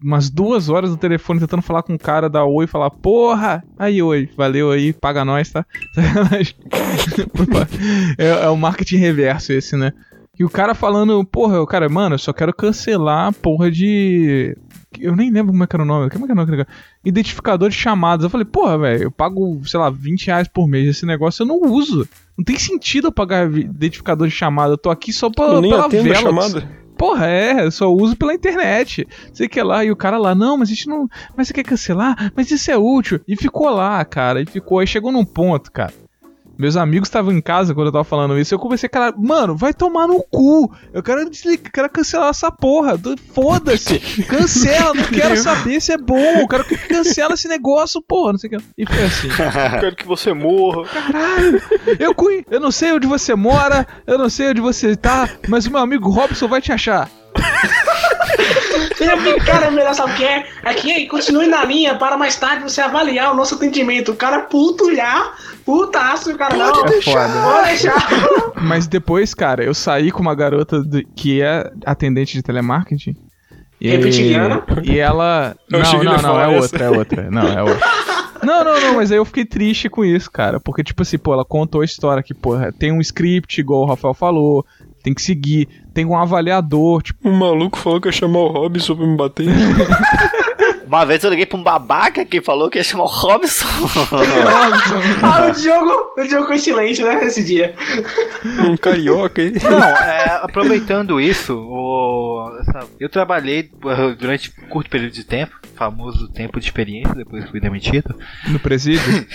umas duas horas no telefone tentando falar com o cara, dar oi e falar, porra! Aí, oi, valeu aí, paga nós, tá? É, é o marketing reverso esse, né? E o cara falando, porra, o cara, mano, eu só quero cancelar a porra de. Eu nem lembro como é que era o nome. Como é que era o nome? Identificador de chamadas. Eu falei, porra, velho, eu pago, sei lá, 20 reais por mês. Esse negócio eu não uso. Não tem sentido eu pagar identificador de chamada. Eu tô aqui só pra, Eu nem pela atendo a Velox. chamada. Porra, é, eu só uso pela internet. Sei que é lá, e o cara lá, não, mas a gente não. Mas você quer cancelar? Mas isso é útil. E ficou lá, cara. E ficou. Aí chegou num ponto, cara. Meus amigos estavam em casa quando eu tava falando isso. Eu conversei, cara, mano, vai tomar no cu. Eu quero desligar, quero cancelar essa porra. Do- Foda-se. Cancela, não quero saber se é bom. Eu quero que cancela esse negócio, porra. Não sei o que. E foi assim. Quero que você morra. Caralho, eu, cui- eu não sei onde você mora, eu não sei onde você tá, mas o meu amigo Robson vai te achar. Eu fico, cara, melhor sabe o que é? Aqui, continue na linha para mais tarde você avaliar o nosso atendimento. O cara puto já, putaço, o cara não. É foda. Pode deixar. Mas depois, cara, eu saí com uma garota do- que é atendente de telemarketing. E, e ela. Eu não, que não, não, é outra, é outra. Não, é outra. Não, não, não, mas aí eu fiquei triste com isso, cara. Porque, tipo assim, pô, ela contou a história que, porra, tem um script, igual o Rafael falou, tem que seguir, tem um avaliador, tipo, O maluco falou que ia chamar o Robson pra me bater. Uma vez eu liguei pra um babaca que falou que ia chamar o Robson. Ah, o Diogo, o Diogo foi silêncio, né, esse dia. um carioca aí. Não, é, aproveitando isso, o, essa- eu trabalhei uh, durante um curto período de tempo, famoso tempo de experiência, depois fui demitido. no presídio.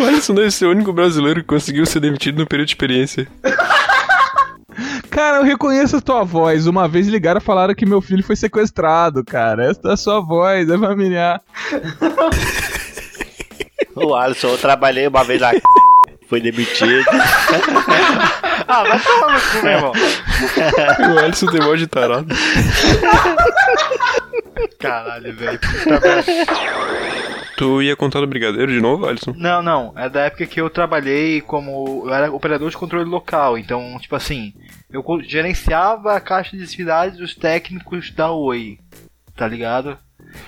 O Alisson deve ser o único brasileiro que conseguiu ser demitido no período de experiência. Cara, eu reconheço a tua voz. Uma vez ligaram e falaram que meu filho foi sequestrado, cara. Essa é a sua voz, é familiar. o Alisson, eu trabalhei uma vez lá. Foi demitido. Ah, vai tomar no cu, meu irmão. O Alisson tem voz de tarado. Caralho, velho. puta merda. Tu ia contar do brigadeiro de novo, Alisson? Não, não, é da época que eu trabalhei como. Eu era operador de controle local, então, tipo assim, eu gerenciava a caixa de atividades dos técnicos da Oi. tá ligado?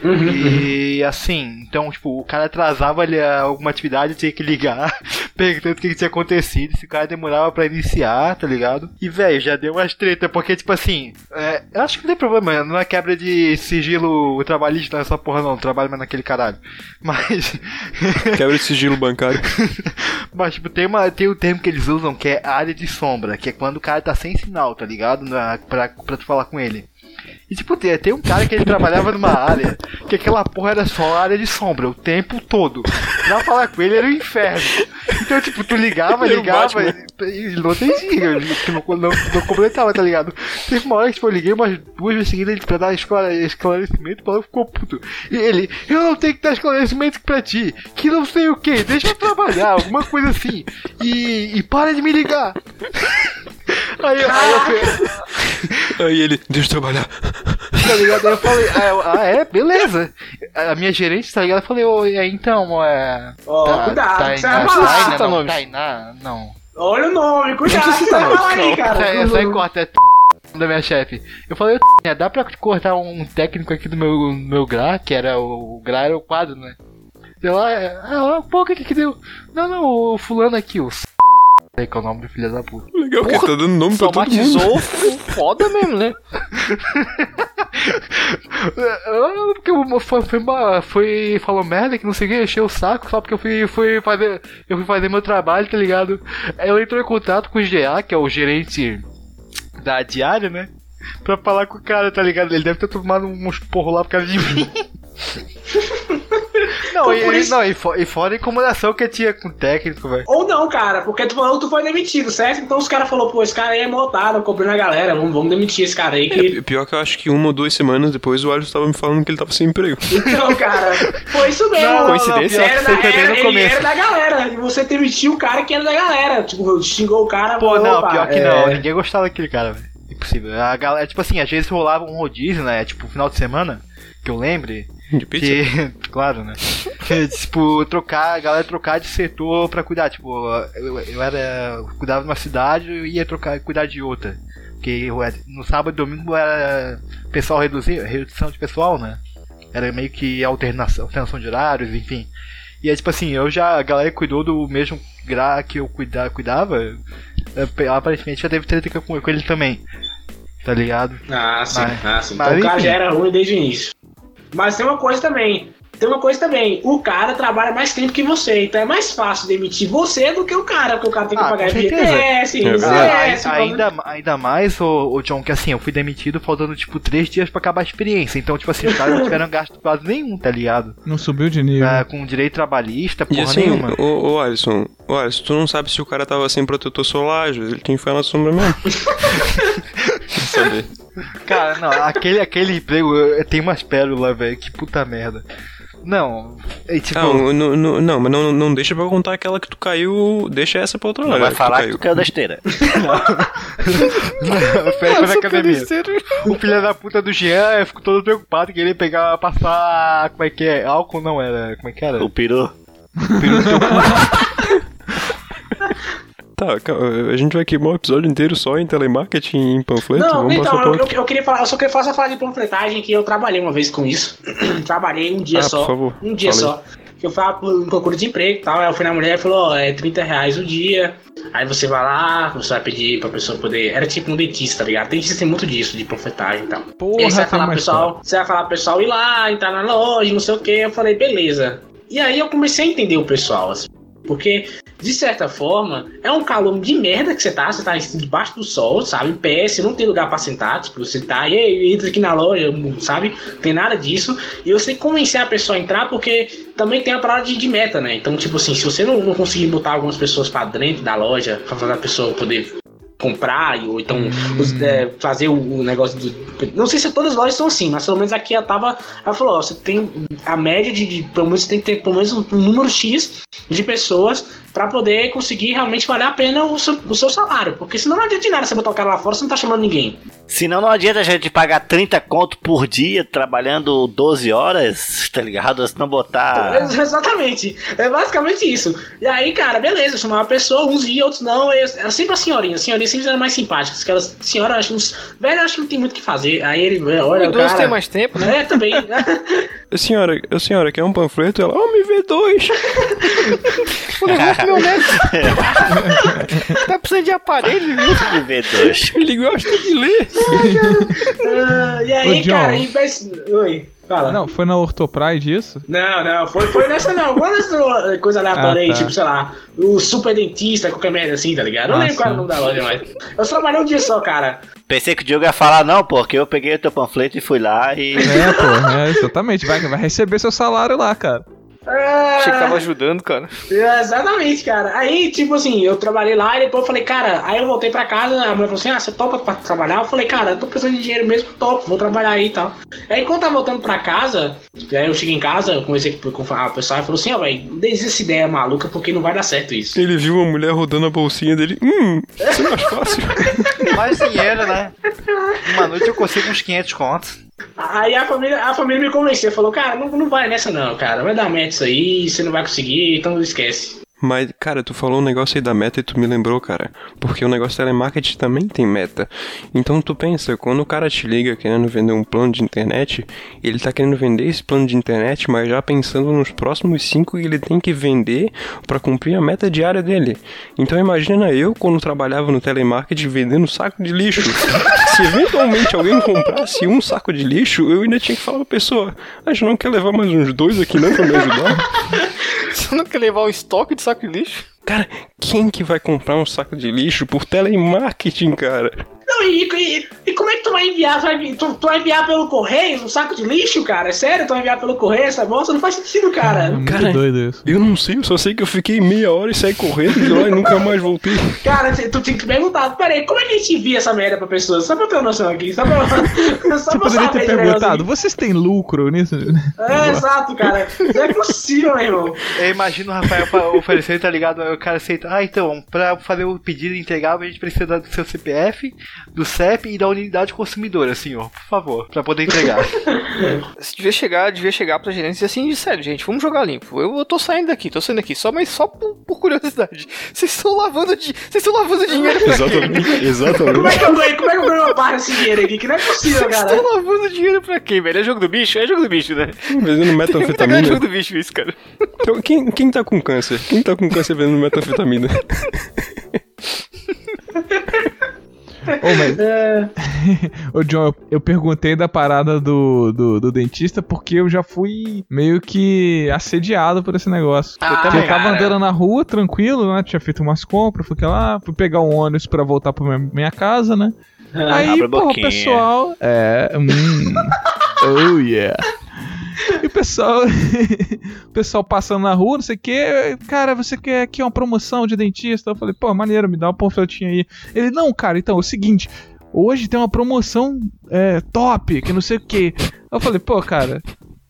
E assim, então, tipo, o cara atrasava ele a alguma atividade, tinha que ligar, perguntando o que, que tinha acontecido, se o cara demorava pra iniciar, tá ligado? E, velho, já deu umas treta, porque, tipo assim, é, eu acho que não tem problema, não é quebra de sigilo trabalhista nessa porra, não, não trabalho mais naquele caralho. Mas. Quebra de sigilo bancário. Mas, tipo, tem, uma, tem um termo que eles usam que é área de sombra, que é quando o cara tá sem sinal, tá ligado? Na, pra, pra tu falar com ele. E tipo, tem, tem um cara que ele trabalhava numa área que aquela porra era só área de sombra o tempo todo. Pra falar com ele era o inferno. Então, tipo, tu ligava, ligava e não entendia, tipo, não, não completava, tá ligado? Teve uma hora que tipo, eu liguei umas duas vezes seguidas pra dar esclare- esclarecimento, o ficou puto. E ele, eu não tenho que dar esclarecimento pra ti, que não sei o que, deixa eu trabalhar, alguma coisa assim. E, e para de me ligar. Aí, aí eu Aí ele, deixa eu trabalhar. Tá ligado? Aí eu falei, ah, ah, é, beleza. A minha gerente, tá ligado? Eu falei, ô, aí, então, é. Ó, cuidado, Tainá, você vai falar. Tainá, Cita não, nomes. Tainá, não. Olha o nome, cuidado, você vai falar aí, cara. Aí corta, é da minha chefe. Eu falei, "Tainá, dá pra cortar um técnico aqui do meu, meu GRA, que era o, o GRA era o quadro, né? Deu lá, é, ah, pô, o que que deu? Não, não, o fulano aqui, o sei que é o nome do filho da puta. Legal, que ele tá dando nome pra todo mundo. Foda mesmo, né? Porque foi, foi, foi falou merda que não sei o que, encheu o saco só porque eu fui, fui fazer eu fui fazer meu trabalho, tá ligado? Aí ela entrou em contato com o GA, que é o gerente da diária, né? Pra falar com o cara, tá ligado? Ele deve ter tomado uns porros lá por causa de mim. Não, e, Por e- isso- não, e, fo- e fora a incomodação que eu tinha com o técnico, velho. Ou não, cara, porque tu falou tu foi demitido, certo? Então os caras falaram, pô, esse cara aí é motado, cobrando a galera, vamos, vamos demitir esse cara aí. Que... É, pior que eu acho que uma ou duas semanas depois o Alisson tava me falando que ele tava sem emprego. Então, cara, foi isso mesmo. Não, coincidência? era, da, era, no ele começo. era da galera. E você demitiu o cara que era da galera. Tipo, xingou o cara. Pô, falou, não, opa, pior que é, não. Ninguém gostava daquele cara, velho. Impossível. A galera, tipo assim, às vezes rolava um rodízio, né? Tipo, final de semana, que eu lembre. De pizza? Que, claro, né? Tipo, trocar, a galera trocar de setor pra cuidar. Tipo, eu, eu era. Eu cuidava de uma cidade e ia trocar, cuidar de outra. Porque no sábado e domingo era pessoal reduzir, redução de pessoal, né? Era meio que alternação, alternação de horários, enfim. E é tipo assim, eu já. A galera cuidou do mesmo gra que eu cuida, cuidava. é, Aparentemente já teve treta com, com ele também. Tá ligado? Ah, sim, Mas- ah, sim. mas Então o cara já era ruim desde o início. Mas tem uma coisa também. Tem uma coisa também. O cara trabalha mais tempo que você. Então é mais fácil demitir você do que o cara. Porque o cara tem que Ah, pagar. FGTS, É Ah, ainda, ainda mais, ô, ô John, que assim, eu fui demitido faltando tipo três dias pra acabar a experiência. Então, tipo assim, os caras não tiveram gasto quase nenhum, tá ligado? Não subiu de nível. Ah, com direito trabalhista, E porra assim, nenhuma. ô, ô Alisson, ô Alisson, tu não sabe se o cara tava sem protetor solar, às vezes ele tinha que ficar na sombra mesmo. Saber? Cara, não, aquele, aquele emprego tem umas pérolas, velho, que puta merda. Não, é tipo. Não, não, não, não, mas não, não deixa pra eu contar aquela que tu caiu, deixa essa pra outra Não hora. vai que tu falar que tu caiu da esteira. Foi na academia. O filho da puta do Jean ficou todo preocupado que ele ia pegar, passar. Como é que é? Álcool não era. Como é que era? O peru. Peru no teu cu. Tá, a gente vai queimar o episódio inteiro só em telemarketing e em panfleto? Não, Vamos então, eu, eu, eu queria falar, eu só queria falar essa fase de panfletagem que eu trabalhei uma vez com isso. trabalhei um dia Ah, só. por favor, um dia fala só. Que eu fui por procura de emprego e tal. Aí eu fui na mulher e falou, ó, é 30 reais o dia. Aí você vai lá, você vai pedir pra pessoa poder. Era tipo um dentista, tá ligado? Dentista tem muito disso, de panfletagem e tal. Porra, e aí você vai falar pro pessoal, você vai falar pro pessoal ir lá, entrar na loja, não sei o que. Eu falei, beleza. E aí eu comecei a entender o pessoal, assim. Porque, de certa forma, é um calor de merda que você tá. Você tá debaixo do sol, sabe? Você não tem lugar pra sentar. Tipo, você tá, e entra aqui na loja, sabe? Tem nada disso. E você tem que convencer a pessoa a entrar, porque também tem a parada de, de meta, né? Então, tipo assim, se você não, não conseguir botar algumas pessoas pra dentro da loja, pra fazer a pessoa poder comprar, ou então os- é, fazer o, o negócio do. Não sei se todas as lojas são assim, mas pelo menos aqui ela tava. Ela falou, ó, você tem a média de, de pelo menos você tem que ter pelo menos um, um número X de pessoas pra poder conseguir realmente valer a pena o seu, o seu salário. Porque senão não adianta de nada você botar o cara lá fora, você não tá chamando ninguém. Senão não adianta a gente pagar 30 conto por dia trabalhando 12 horas, tá ligado? Se não botar. Ex- Exatamente. É basicamente isso. E aí, cara, beleza, eu chamava a pessoa, uns iam, outros não. Era sempre a senhorinha. A senhorinha sempre eram mais simpáticas. Aquelas senhoras, acho que uns. Velho, acho que não tem muito o que fazer. Aí ele, olha, o Idoso cara... tem mais tempo, né? É, também. A senhora, a senhora quer um panfleto? Ela, oh, me vê dois. Meu neto. tá precisando de aparelho, viu? De V2. Ele gosta de ler. Ah, e aí, cara, em vez... Oi, fala. Não, foi na Ortopride isso? Não, não, foi, foi nessa não. Foi nessa coisa aleatória Ah, aí, tá. tipo, sei lá, o super dentista, qualquer merda assim, tá ligado? Não Ah, lembro qual era o nome da loja, mas. Eu só trabalhei um dia só, cara. Pensei que o Diogo ia falar, não, porque eu peguei o teu panfleto e fui lá e. É, pô, é, exatamente. Vai, vai receber seu salário lá, cara. Ah, Achei que tava ajudando, cara. É, Exatamente, cara. Aí, tipo assim, eu trabalhei lá e depois eu falei, cara, aí eu voltei pra casa, a mulher falou assim, ah, você topa pra trabalhar? Eu falei, cara, eu tô precisando de dinheiro mesmo, topo, vou trabalhar aí e tal. Aí quando eu tava voltando pra casa, aí eu cheguei em casa, eu comecei com o pessoal e falou assim, ó, velho, desde essa ideia maluca, porque não vai dar certo isso. Ele viu uma mulher rodando a bolsinha dele. Hum, isso é mais fácil. Mais dinheiro, né? Uma noite eu consigo uns 500 contos. Aí a família, a família me convenceu, falou, cara, não, não vai nessa não, cara, vai dar meta isso aí, você não vai conseguir, então esquece. Mas, cara, tu falou um negócio aí da meta e tu me lembrou, cara. Porque o negócio de telemarketing também tem meta. Então tu pensa, quando o cara te liga querendo vender um plano de internet, ele tá querendo vender esse plano de internet, mas já pensando nos próximos cinco que ele tem que vender pra cumprir a meta diária dele. Então imagina eu, quando trabalhava no telemarketing, vendendo saco de lixo. Se eventualmente alguém comprasse um saco de lixo, eu ainda tinha que falar pra pessoa, a gente não quer levar mais uns dois aqui não pra me ajudar? Você não quer levar um estoque de saco de lixo? Cara, quem que vai comprar um saco de lixo por telemarketing, cara? Não, e, e, e como é que tu vai enviar? Tu vai, tu, tu vai enviar pelo correio um saco de lixo, cara? É sério? Tu vai enviar pelo correio essa bosta? Não faz sentido, cara. Muito Cara, doido isso. Eu não sei, eu só sei que eu fiquei meia hora e saí correndo de lá e nunca mais voltei. Cara, tu tinha que perguntar, peraí, como é que a gente envia essa merda pra pessoas? Só pra eu ter uma noção aqui, só pra, só Você pra poderia ter perguntado, vocês têm lucro nisso? É, exato, cara. Não é possível, meu irmão. Eu imagino o Rafael oferecendo, tá ligado? O cara aceita. Ah, então, pra fazer o pedido entregável, a gente precisa do seu CPF, do CEP e da unidade consumidora, senhor. Por favor, pra poder entregar. Você devia chegar, devia chegar pra gerente e dizer assim, sério, gente, vamos jogar limpo. Eu, eu tô saindo daqui, tô saindo daqui, só, mas só por, por curiosidade. Vocês estão lavando, di- vocês estão lavando dinheiro pra quê? Exatamente, exatamente. Como é que eu ganho, como é que eu ganho uma barra desse dinheiro aqui? Que não é possível, Vocês cara. estão lavando dinheiro pra quê, velho? É jogo do bicho? É jogo do bicho, né? Vendendo de metanfetamina. jogo do bicho isso, cara. Então, quem, quem tá com câncer? Quem tá com câncer vendendo metanfetamina? Ô, mas... Ô, John, eu, eu perguntei da parada do, do, do dentista porque eu já fui meio que assediado por esse negócio. Ah, Porque eu tava cara. andando na rua, tranquilo, né? Tinha feito umas compras, fui lá, fui pegar um ônibus pra voltar pra minha, minha casa, né? Aí, Abre a porra, o pessoal. É. Hum, oh, yeah. E o pessoal. o pessoal passando na rua, não sei o que. Cara, você quer aqui uma promoção de dentista? Eu falei, pô, maneiro, me dá uma panfletinha aí. Ele, não, cara, então é o seguinte. Hoje tem uma promoção é, top, que não sei o que. Eu falei, pô, cara.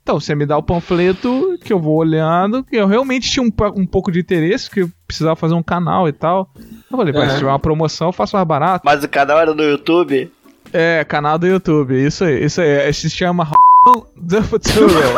Então, você me dá o panfleto que eu vou olhando, que eu realmente tinha um, um pouco de interesse, que eu precisava fazer um canal e tal. Eu falei, mas se tiver uma promoção, eu faço mais barato. Mas o canal era no YouTube. É, canal do YouTube, isso aí, isso aí, se chama The Futural.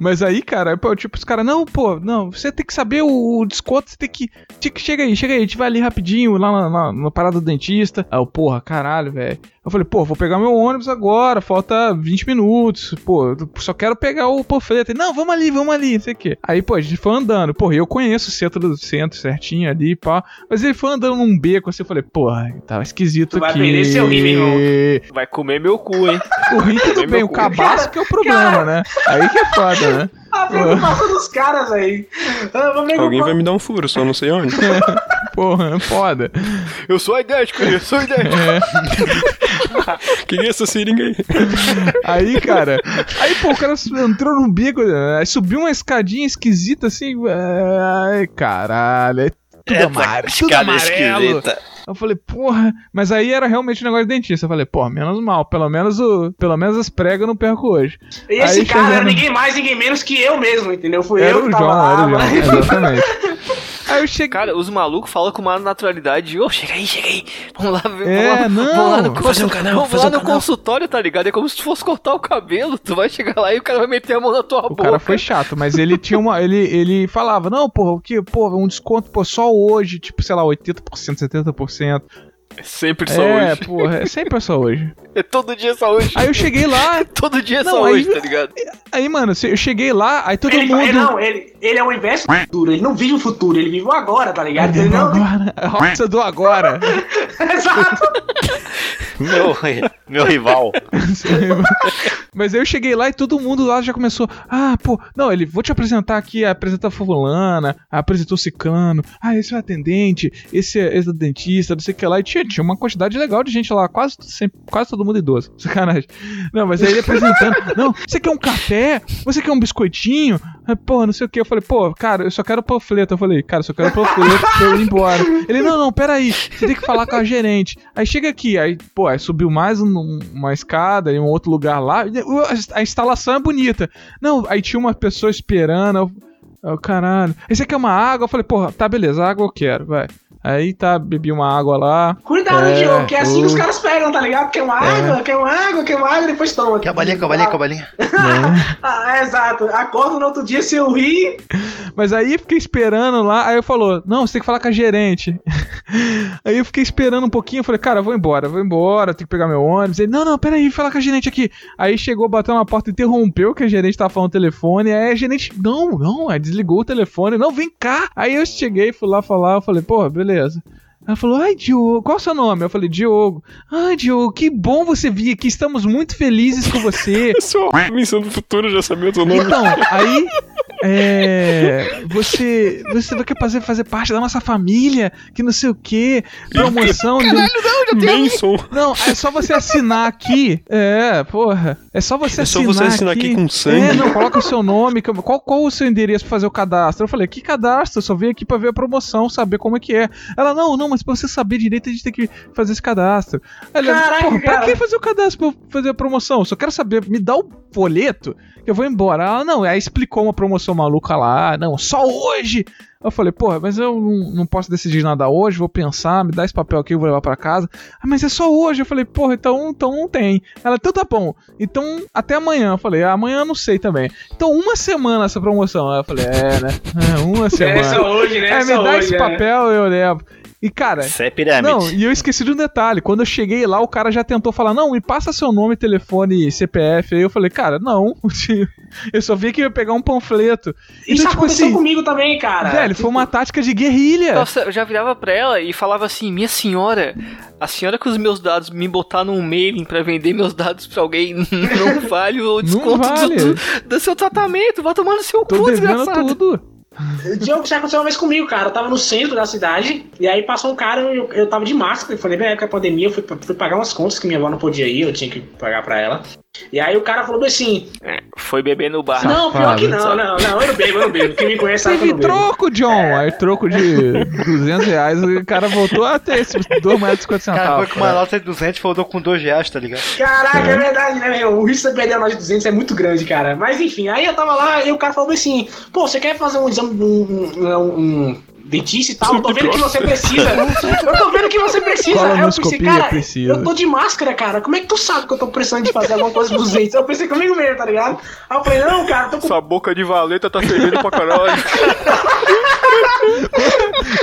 Mas aí, cara, tipo, os caras, não, pô, não, você tem que saber o, o desconto, você tem que, tem que. Chega aí, chega aí, a gente vai ali rapidinho, lá na, na, na parada do dentista. Aí eu, porra, caralho, velho. Eu falei, pô, vou pegar meu ônibus agora, falta 20 minutos, pô, só quero pegar o panfleto. Não, vamos ali, vamos ali, não sei o quê. Aí, pô, a gente foi andando, pô, eu conheço o centro do centro certinho ali, pá. Mas ele foi andando num beco assim, eu falei, porra, tava esquisito Tu vai aqui. perder seu rim, meu. Vai comer meu cu, hein? O rim tudo bem, o cabaço que é o problema, né? Aí que é foda, né? A preocupação dos caras aí. Ah, Alguém vai me dar um furo, só não sei onde. Porra, é foda. Eu sou idéntico, eu sou idéntico. Quem é essa seringa aí? Aí, cara, aí, pô, o cara entrou num bico, né? aí subiu uma escadinha esquisita assim. Ai, caralho, é tudo amarelo. Tudo escada amarelo. esquisita. Eu falei, porra, mas aí era realmente um negócio de dentista. Eu falei, pô, menos mal, pelo menos, o, pelo menos as pregas eu não perco hoje. E esse Aí cara era chegando- ninguém mais, ninguém menos que eu mesmo, entendeu? Fui Era eu o que João, tava lá. era o João, mas- exatamente. Aí eu cheguei. Cara, os malucos falam com uma naturalidade. Ô, chega aí, chega aí. Vamos lá, vamos É, lá, não. Vamos lá no, Vamos fazer um canal, vamos lá um no canal. consultório, tá ligado? É como se tu fosse cortar o cabelo. Tu vai chegar lá e o cara vai meter a mão na tua O boca. cara foi chato, mas ele tinha uma. Ele, ele falava, não, porra, o que? Pô, um desconto, pô, só hoje, tipo, sei lá, 80%, 70%. É sempre só é, hoje. porra, é sempre só hoje. É todo dia só hoje. Aí eu cheguei lá, Todo dia é Não, só aí- hoje, tá ligado? aí, mano, eu cheguei lá, aí todo Ele, mundo. ele- não, ele, ele é o inverso do futuro. Ele não vive o futuro, ele vive o agora, tá ligado? Ele não. agora, a roça do agora. Exato. Meu, meu rival. Mas aí eu cheguei lá e todo mundo lá já começou. Ah, pô, não, ele, vou te apresentar aqui, apresenta fulana, apresentou ciclano, ah, esse é o atendente, esse é, esse é o dentista, não sei o que lá. E tinha, tinha uma quantidade legal de gente lá, quase, sempre, quase todo mundo idoso. Sacanagem. Não, mas aí ele apresentando, não, você quer um café? Você quer um biscoitinho? Ah, Porra, não sei o que. Eu falei, pô, cara, eu só quero panfleto. Eu falei, cara, eu só quero panfleto pra eu ir embora. Ele, não, não, peraí, você tem que falar com a gerente. Aí chega aqui, aí, pô, aí subiu mais um- uma escada em um outro lugar lá. A instalação é bonita. Não, aí tinha uma pessoa esperando. Eu, eu, caralho. Aí você quer uma água? Eu falei, porra, tá, beleza, água eu quero, vai. Aí tá, bebi uma água lá. Cuidado, É, Diogo, que é assim o- que os caras pegam, tá ligado? Quer uma água, quer uma água, quer uma água, depois toma. Quer a balinha, com a balinha, com a balinha. Ah, é, exato. Acorda no outro dia, se eu rir. Mas aí fiquei esperando lá, aí eu falou, não, você tem que falar com a gerente. aí eu fiquei esperando um pouquinho, eu falei, cara, eu vou embora, vou embora, tenho que pegar meu ônibus. Ele, não, não, peraí, fala com a gerente aqui. Aí chegou, bateu na porta, interrompeu que a gerente tava falando telefone, aí a gerente, não, não, aí desligou o telefone, não, vem cá. Aí eu cheguei, fui lá falar, eu falei, pô, beleza. Ela falou, ai, Diogo, qual é o seu nome? Eu falei, Diogo. Ai, Diogo, que bom você vir aqui, estamos muito felizes com você. Só missão do futuro, já sabia o teu nome. Então, aí. É. Você. Você vai querer fazer, fazer parte da nossa família, que não sei o que, promoção. de- Manson. Não, é só você assinar aqui. É, porra. É só você É só assinar. você assinar aqui com sangue. É, não, coloca o seu nome. Qual, qual o seu endereço pra fazer o cadastro? Eu falei, que cadastro? Eu só vim aqui pra ver a promoção, saber como é que é. Ela, não, não, mas pra você saber direito, a gente tem que fazer esse cadastro. Ela, Caraca, porra, pra cara. que fazer o cadastro pra fazer a promoção? Eu só quero saber, me dá o folheto eu vou embora. Ela, não, aí explicou uma promoção maluca lá, não, só hoje. Eu falei, porra, mas eu não, não posso decidir nada hoje, vou pensar, me dá esse papel aqui, eu vou levar pra casa. Ah, mas é só hoje. Eu falei, porra, então, então não tem. Ela, então tá bom. Então até amanhã. Eu falei, ah, amanhã eu não sei também. Então uma semana essa promoção. Eu falei, é, né? É, uma É semana. só hoje, né? É, me só dá hoje, esse é. papel, eu levo. E cara, Isso é pirâmide. não, e eu esqueci de um detalhe. Quando eu cheguei lá, o cara já tentou falar: Não, me passa seu nome, telefone e CPF. Aí eu falei: Cara, não. Eu só vi que ia pegar um panfleto. Isso Então, tipo aconteceu assim, comigo também, cara. Velho, foi uma tática de guerrilha. Nossa, eu já virava pra ela e falava assim: Minha senhora, a senhora com os meus dados me botar num mailing pra vender meus dados pra alguém não vale o desconto do- vale. Do, do seu tratamento. Vai tomar no seu Tô cu, desgraçado. tudo. Diogo já aconteceu uma vez comigo, cara. Eu tava no centro da cidade, e aí passou um cara, eu, eu tava de máscara, foi na época da pandemia, eu fui, fui pagar umas contas que minha avó não podia ir, eu tinha que pagar pra ela. E aí o cara falou assim: Foi beber no bar. Não, pior que não, não, não, eu não bebo, eu não bebo. Quem me conhece sabe que eu Teve bebo. troco, John. Aí troco de 200 reais. O cara voltou a ter esses 2 moedas e 50 O cara centavos. foi com uma nota de 200 e voltou com 2 reais, tá ligado? Caraca, é verdade, né, meu? O risco de você perder a nota de 200 é muito grande, cara. Mas enfim, aí eu tava lá e o cara falou assim: pô, você quer fazer um exame, um, um, um dentista e tal? Eu tô vendo que você precisa. Eu tô vendo que você precisa. Aí eu pensei, cara, precisa. eu tô de máscara, cara. Como é que tu sabe que eu tô precisando de fazer alguma coisa dos dentes? Eu pensei comigo mesmo, tá ligado? Aí eu falei, não, cara, tô com Sua boca de valeta tá fervendo pra caralho.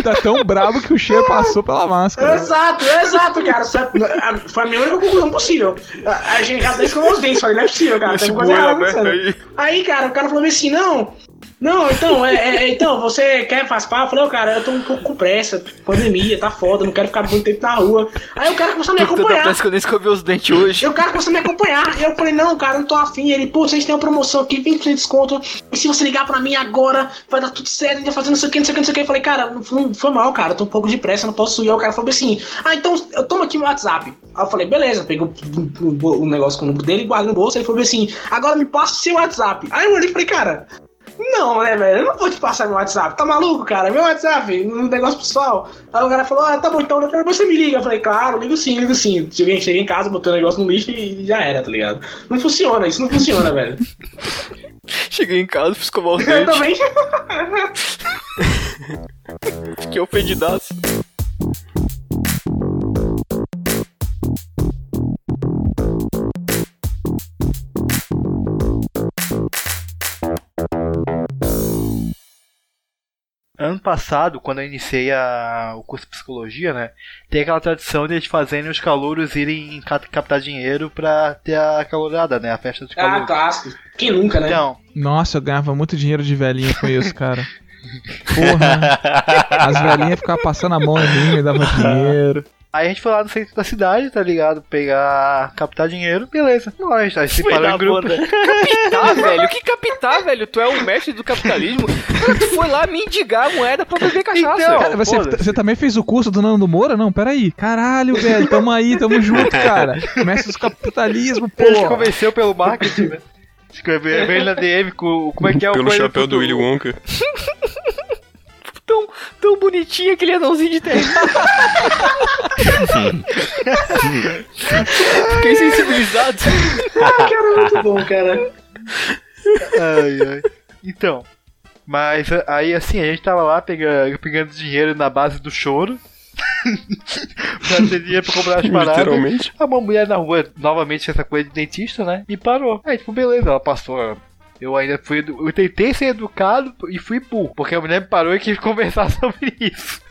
Tá tão bravo que o cheiro passou pela máscara. Exato, exato, cara. É- Foi a minha única conclusão possível. A gente já escovou os dentes, falei, não é possível, cara. Esse Tem coisa boi errada aí. Aí, cara, o cara falou assim, não. Não, então, é, é- então, você quer participar? Eu falei, ô, cara, eu tô um pouco com pressa, pandemia, tá foda, não quero ficar muito tempo na rua. Aí o cara começou a me acompanhar. pressa que eu nem escovei os dentes hoje. E o cara começou a me acompanhar. E eu falei, não, cara, não tô afim. Ele, pô, vocês têm uma promoção aqui, 20% de desconto. E se você ligar pra mim agora, vai dar tudo certo, a gente vai fazer não sei o que, não sei o que, não sei o que. Eu falei, cara, não foi, foi mal, cara, eu tô um pouco de pressa, não posso ir. Aí o cara falou assim, ah, então eu tomo aqui meu WhatsApp. Aí eu falei, beleza, peguei o, o- o negócio com o número dele, guardei no bolso, ele falou assim, agora me passa o seu WhatsApp. Aí eu olhei e falei, cara. Não, né, velho? Eu não vou te passar meu WhatsApp. Tá maluco, cara? Meu WhatsApp, um negócio pessoal. Aí o cara falou, ah, tá bom, então depois você me liga. Eu falei, claro, ligo sim, ligo sim. Cheguei, cheguei em casa, botei o negócio no lixo e já era, tá ligado? Não funciona, isso não funciona, velho. Cheguei em casa, fui escovar os Eu dentes. também. Fiquei ofendidaço. Ano passado, quando eu iniciei a- o curso de psicologia, né? Tem aquela tradição de eles fazerem os calouros irem ca- captar dinheiro pra ter a calorada, né? A festa dos Ah, calouros. clássico. Quem nunca, né? Então, Nossa, eu ganhava muito dinheiro de velhinha com isso, cara. Porra. As velhinhas ficavam passando a mão em mim, me davam dinheiro. Aí a gente foi lá no centro da cidade, tá ligado? Pegar, captar dinheiro, beleza. Nós, a gente se Foi parou em grupo. bunda. Capitar, velho? Que capitar, velho? Tu é o mestre do capitalismo. Tu foi lá mendigar a moeda pra beber cachaça. Então, Cara, você, você também fez o curso do Nando Moura? Não, peraí. Caralho, velho. Tamo aí, tamo junto, cara. Mestre do capitalismo, Ele pô. convenceu pelo marketing, né? Escreveu veio na DM com. Como é que é o Pelo chapéu do? Willy Wonka. Tão, bonitinho aquele anãozinho de terra. Fiquei sensibilizado. Cara, muito bom, cara. Ai, ai. Então, mas aí assim, a gente tava lá pegando, pegando dinheiro na base do choro. pra ter dinheiro pra comprar as paradas. Literalmente. Aí uma mulher na rua, novamente essa coisa de dentista, né? E parou. Aí, tipo, beleza, ela passou. Eu ainda fui. Eu tentei ser educado e fui burro. Porque a mulher me parou e quis conversar sobre isso.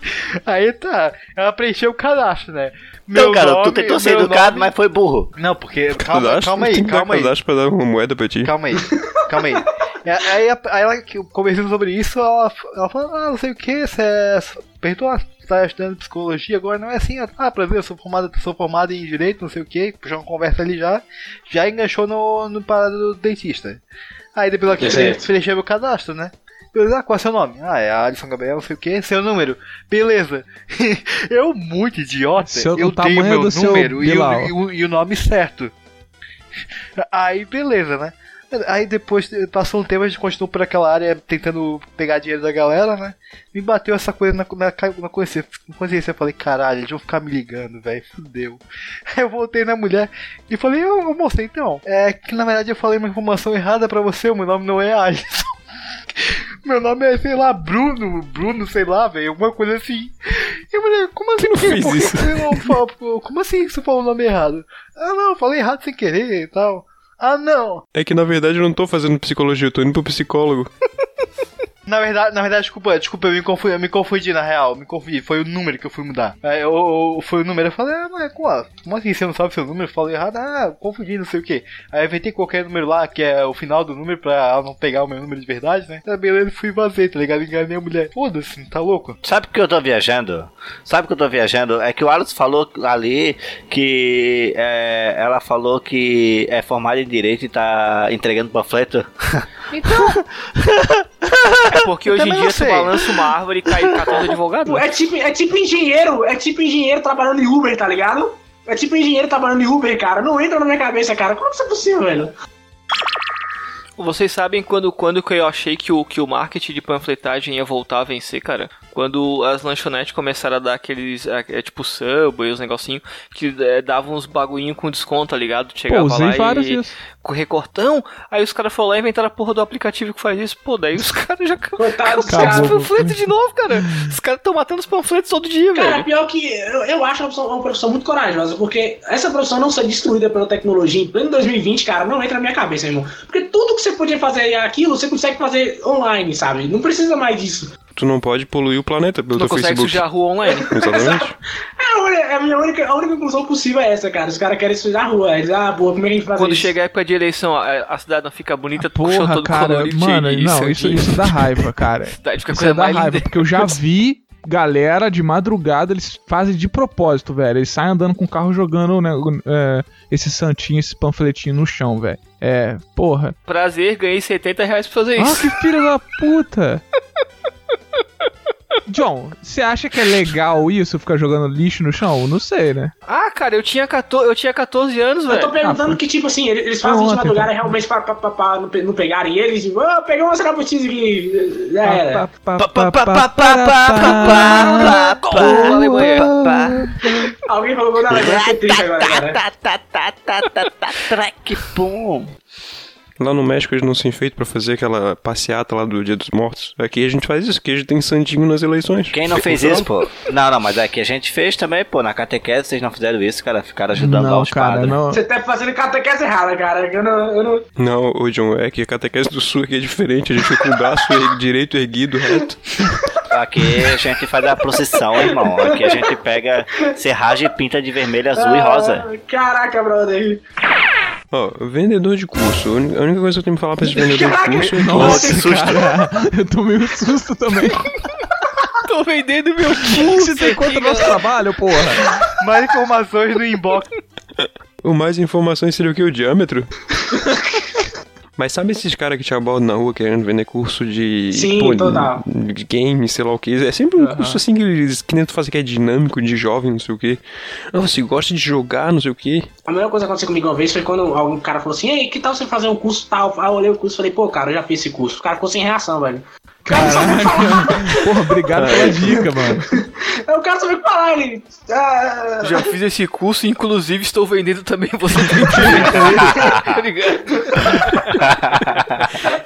Aí tá. Ela preencheu o cadastro, né? Então, cara, tu nome- tentou ser meu educado, nome- mas foi burro. Não, porque. Calma, calma aí, calma aí. cadastro pra dar uma moeda pra ti. Calma aí, calma aí. E Aí, aí ela, conversando sobre isso, ela, ela falou, ah, não sei o que, você é. Perguntou, você tá estudando psicologia agora, não é assim, ah, prazer, eu sou formado, sou formado em direito, não sei o que, puxou uma conversa ali já, já enganchou no, no parado do dentista. Aí depois Certo. preencher meu cadastro, né? Beleza, ah, qual é seu nome? Ah, é Alisson Gabriel, não sei o que, seu número. Beleza. eu, muito idiota, Seu- eu tenho meu número e o, e o- e o nome certo. Aí, beleza, né? Aí depois passou um tempo, a gente continuou por aquela área tentando pegar dinheiro da galera, né? Me bateu essa coisa na, na, na consciência. na consciência. Eu falei, caralho, eles vão ficar me ligando, velho, fudeu. Aí eu voltei na mulher e falei, ô moça, então, é que na verdade eu falei uma informação errada pra você, o meu nome não é Alisson. Meu nome é, sei lá, Bruno, Bruno, sei lá, velho, alguma coisa assim. E eu falei, como assim? não Por Por que isso? você não fala- Como assim que você falou o nome errado? Ah, não, eu falei errado sem querer e tal. Ah, não. É que na verdade eu não tô fazendo psicologia, eu tô indo pro psicólogo. Na verdade, na verdade, desculpa, desculpa, eu me confundi, eu me confundi na real, me confundi, foi o número que eu fui mudar. Aí, eu, eu- foi o número, eu falei, ah, mas como, assim você não sabe seu número? Eu falei errado, ah, confundi, não sei o que. Aí eu inventei qualquer número lá, que é o final do número, pra ela não pegar o meu número de verdade, né? Tá beleza, fui vazei, tá ligado? Enganei a mulher. Foda-se, tá louco? Sabe que eu tô viajando? Sabe que eu tô viajando? É que o Alex falou ali que é, ela falou que é formada em direito e tá entregando panfleto. É porque hoje em dia sei. balança uma árvore e cai 14 advogados. É tipo, é tipo engenheiro, é tipo engenheiro trabalhando em Uber, tá ligado? É tipo engenheiro trabalhando em Uber, cara. Não entra na minha cabeça, cara. Como isso é possível, velho? Vocês sabem quando, quando que eu achei que o, que o marketing de panfletagem ia voltar a vencer, cara? Quando as lanchonetes começaram a dar aqueles, é, é, tipo Subway, os negocinhos, que é, davam uns bagulhinho com desconto, tá ligado? Chegava Pô, usei lá vários e com recortão, aí os caras foram lá e inventaram a porra do aplicativo que faz isso. Pô, daí os caras já Coitado dos Acabou. os caras. panfletos de novo, cara. Os caras estão matando os panfletos todo dia, Cara, velho. pior que eu, eu acho uma profissão, uma profissão muito corajosa, porque essa profissão não ser destruída pela tecnologia em pleno 2020, cara, não entra na minha cabeça, irmão. Porque tudo que você podia fazer aquilo, você consegue fazer online, sabe? Não precisa mais disso. Tu não pode poluir o planeta pelo Tu teu consegue Facebook. sujar a rua online. Exatamente. É, a uni- a minha única, a única conclusão possível é essa, cara. Os caras querem sujar a rua. Eles, ah, boa, como é que a gente faz Quando isso? chega a época de eleição, a, a cidade não fica bonita, tu Porra, todo cara, colorido, mano, cheio não, isso, aqui. isso dá raiva, cara. Cidade fica Isso coisa é da mais raiva, linda. porque eu já vi galera de madrugada, eles fazem de propósito, velho. Eles saem andando com o carro jogando né, é, esse santinho, esse panfletinho no chão, velho. É, porra. Prazer, ganhei 70 reais pra fazer Ah, isso. que filho da puta! John, você acha que é legal isso, ficar jogando lixo no chão? Não sei, né? Ah, cara, eu tinha 14, eu tinha 14 anos, velho. Eu tô perguntando ah, que, tipo assim, eles fazem ah, de madrugada realmente pra, pra, pra, pra, não, pegarem eles. Tipo, oh, peguei umas rabutis aqui. Já era. Alguém falou gol da Alemanha, agora. Track, pum. Lá no México eles não se enfeitam pra fazer aquela passeata lá do Dia dos Mortos. Aqui a gente faz isso, aqui a gente tem santinho nas eleições. Quem não fez isso, pô? Não, não, mas é que a gente fez também, pô. Na catequese vocês não fizeram isso, cara. Ficaram ajudando lá Não, os cara, padres. não. Você tá fazendo catequese errada, cara. Eu não, eu não... Não, ô John, é que a catequese do sul aqui é diferente. A gente fica com o braço direito erguido, reto. Aqui a gente faz a procissão, irmão. Aqui a gente pega serragem e pinta de vermelho, azul e rosa. Ah, Caraca, brother. Ó, vendedor de curso. A única coisa que eu tenho pra falar pra esse vendedor de curso é que... Nossa, cara, eu tomei um susto também. Tô vendendo meu Você tem conta do nosso trabalho, porra? Mais informações no inbox. O mais informações seria o que? O diâmetro? Mas sabe esses caras que te abordam na rua querendo vender curso de. Sim, total. De game, sei lá o que. É sempre um curso assim que eles que nem tu faz que é dinâmico, de jovem, não sei o que. Ah, você gosta de jogar, não sei o que. A melhor coisa que aconteceu comigo uma vez foi quando algum cara falou assim: Ei, que tal você fazer um curso tal? Aí eu olhei o curso e falei: Pô, cara, eu já fiz esse curso. O cara ficou sem reação, velho. O cara falar. Porra, obrigado pela dica, mano. O cara que falar. Ele. Ah, Já fiz esse curso, inclusive estou vendendo também. Você tem que tá ligado?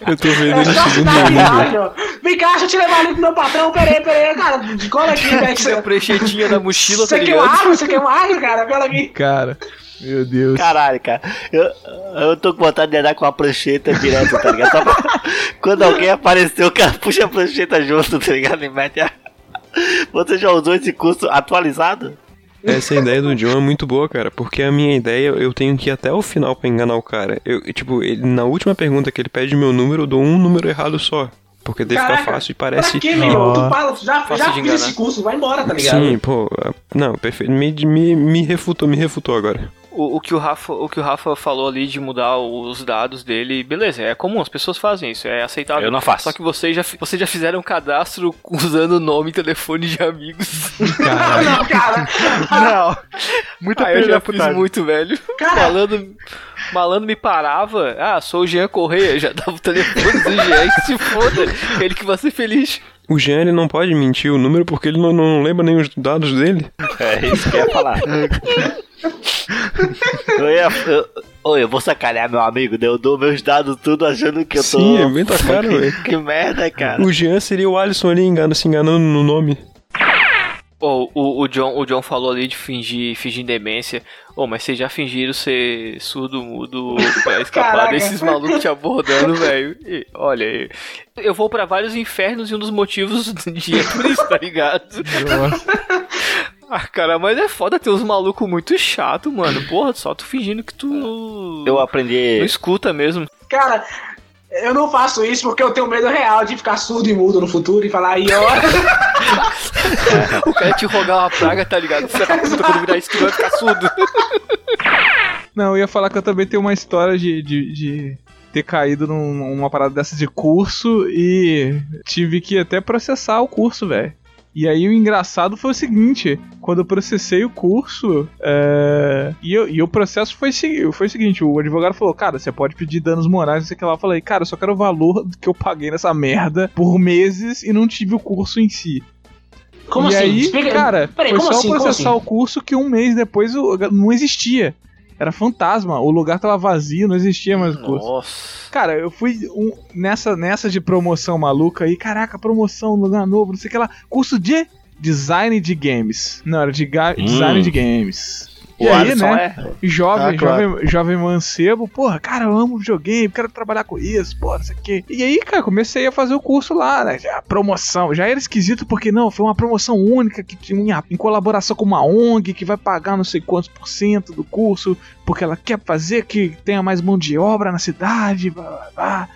Eu tô vendendo é só segundo nível. ó. Vem cá, deixa eu te levar ali pro meu patrão. Peraí, peraí, cara. Cola aqui, velho. Essa pranchetinha na mochila, tá Você quer uma ligado? água? Você quer uma água, cara? Cola aqui. Cara, meu Deus. Caralho, cara. Eu, eu tô com vontade de andar com a prancheta direto, tá ligado? Só pra- Quando alguém apareceu, o cara puxa a prancheta junto, tá ligado? E mete a... Você já usou esse curso atualizado? Essa ideia do John é muito boa, cara, porque a minha ideia eu tenho que ir até o final pra enganar o cara. Eu, tipo, ele, na última pergunta que ele pede meu número, eu dou um número errado só. Porque daí fica Caraca, fácil e parece. Pra quê, meu? Ó. Tu fala, já, já fiz enganar. esse curso, vai embora, tá ligado? Sim, pô. ah, Não, perfeito. Me, me, me refutou, me refutou agora. O, o que o Rafa, o que o Rafa falou ali de mudar os dados dele, beleza, é comum, as pessoas fazem isso, é aceitável. Eu não faço. Só que vocês já, vocês já fizeram um cadastro usando nome e telefone de amigos. Não, cara. Não. Muita Ah, eu já fiz muito, velho. Cara. Malandro, malandro me parava. Ah, sou o Jean Correia. Já dava o telefone do Jean se foda. Ele que vai ser feliz. O Jean ele não pode mentir o número porque ele não, não lembra nem os dados dele. É isso que eu ia falar. eu ia. Eu, Oi, eu vou sacanear meu amigo, daí eu dou meus dados tudo achando que eu tô. Sim, é bem tua cara, velho. Que merda, cara. O Jean seria o Alisson ali engano, se enganando no nome. Pô, o, o, John, o John falou ali de fingir, fingir demência. Ô, mas vocês já fingiram ser surdo, mudo pra escapar Caraca. desses malucos te abordando, velho? Olha, eu- eu vou pra vários infernos e um dos motivos de é por isso, tá ligado? Ah, cara, mas é foda ter uns malucos muito chato, mano. Porra, só tu fingindo que tu Eu não aprendi. escuta mesmo. Cara, eu não faço isso porque eu tenho medo real de ficar surdo e mudo no futuro e falar aí, ó. O cara te rogar uma praga, tá ligado? Você tá puta quando virar isso, tu vai ficar surdo. Não, eu ia falar que eu também tenho uma história de, de, de ter caído num- numa parada dessa de curso e tive que até processar o curso, velho. E aí o engraçado foi o seguinte, quando eu processei o curso, é, e, eu- e o processo foi, foi o seguinte, o advogado falou, cara, você pode pedir danos morais, não sei o que lá. Eu falei, cara, eu só quero o valor que eu paguei nessa merda por meses e não tive o curso em si. Como e assim? aí, Explica- cara, Peraí, foi só assim? Processar assim? o curso que um mês depois não existia. Era fantasma, o lugar tava vazio, não existia mais o curso. Nossa. Cara, eu fui um- nessa, nessa de promoção maluca aí, caraca, promoção, lugar novo, não sei o que lá. Curso de design de games. Não, era de Hum. design de games. E O aí, Alisson né? é. Jovem, Ah, claro. jovem, jovem mancebo, porra, cara, eu amo videogame, quero trabalhar com isso, porra, não sei o quê. E aí, cara, comecei a fazer o curso lá, né? Já, promoção. Já era esquisito porque não, foi uma promoção única que tinha em colaboração com uma ONG que vai pagar não sei quantos por cento do curso, porque ela quer fazer que tenha mais mão de obra na cidade, blá blá blá.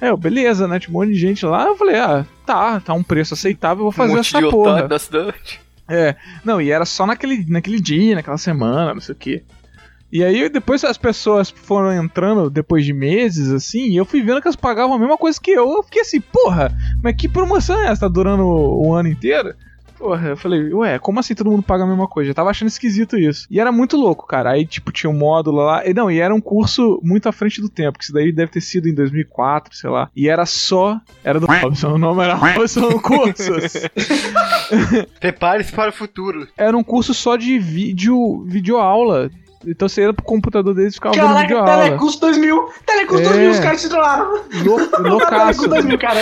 É, beleza, né? Tinha um monte de gente lá. Eu falei, ah, tá, tá um preço aceitável, eu vou fazer um monte essa de porra. otário da cidade. É, não, e era só naquele, naquele dia, naquela semana, não sei o quê. E aí depois as pessoas foram entrando depois de meses, assim, e eu fui vendo que elas pagavam a mesma coisa que eu. Eu fiquei assim, porra, mas que promoção é essa? Tá durando o, o ano inteiro? Porra, eu falei, ué, como assim todo mundo paga a mesma coisa? Eu tava achando esquisito isso. E era muito louco, cara. Aí, tipo, tinha um módulo lá. E não, e era um curso muito à frente do tempo, que isso daí deve ter sido em 2004, sei lá. E era só. Era do Robson, o nome era Robson Cursos. Prepare-se para o futuro. era um curso só de vídeo, videoaula. Então você ia pro computador deles e ficava vendo Caraca, videoaula. Telecurso 2000. Telecurso É. 2000, os caras se trollaram. Lou- Loucaço. Telecurso 2000, cara.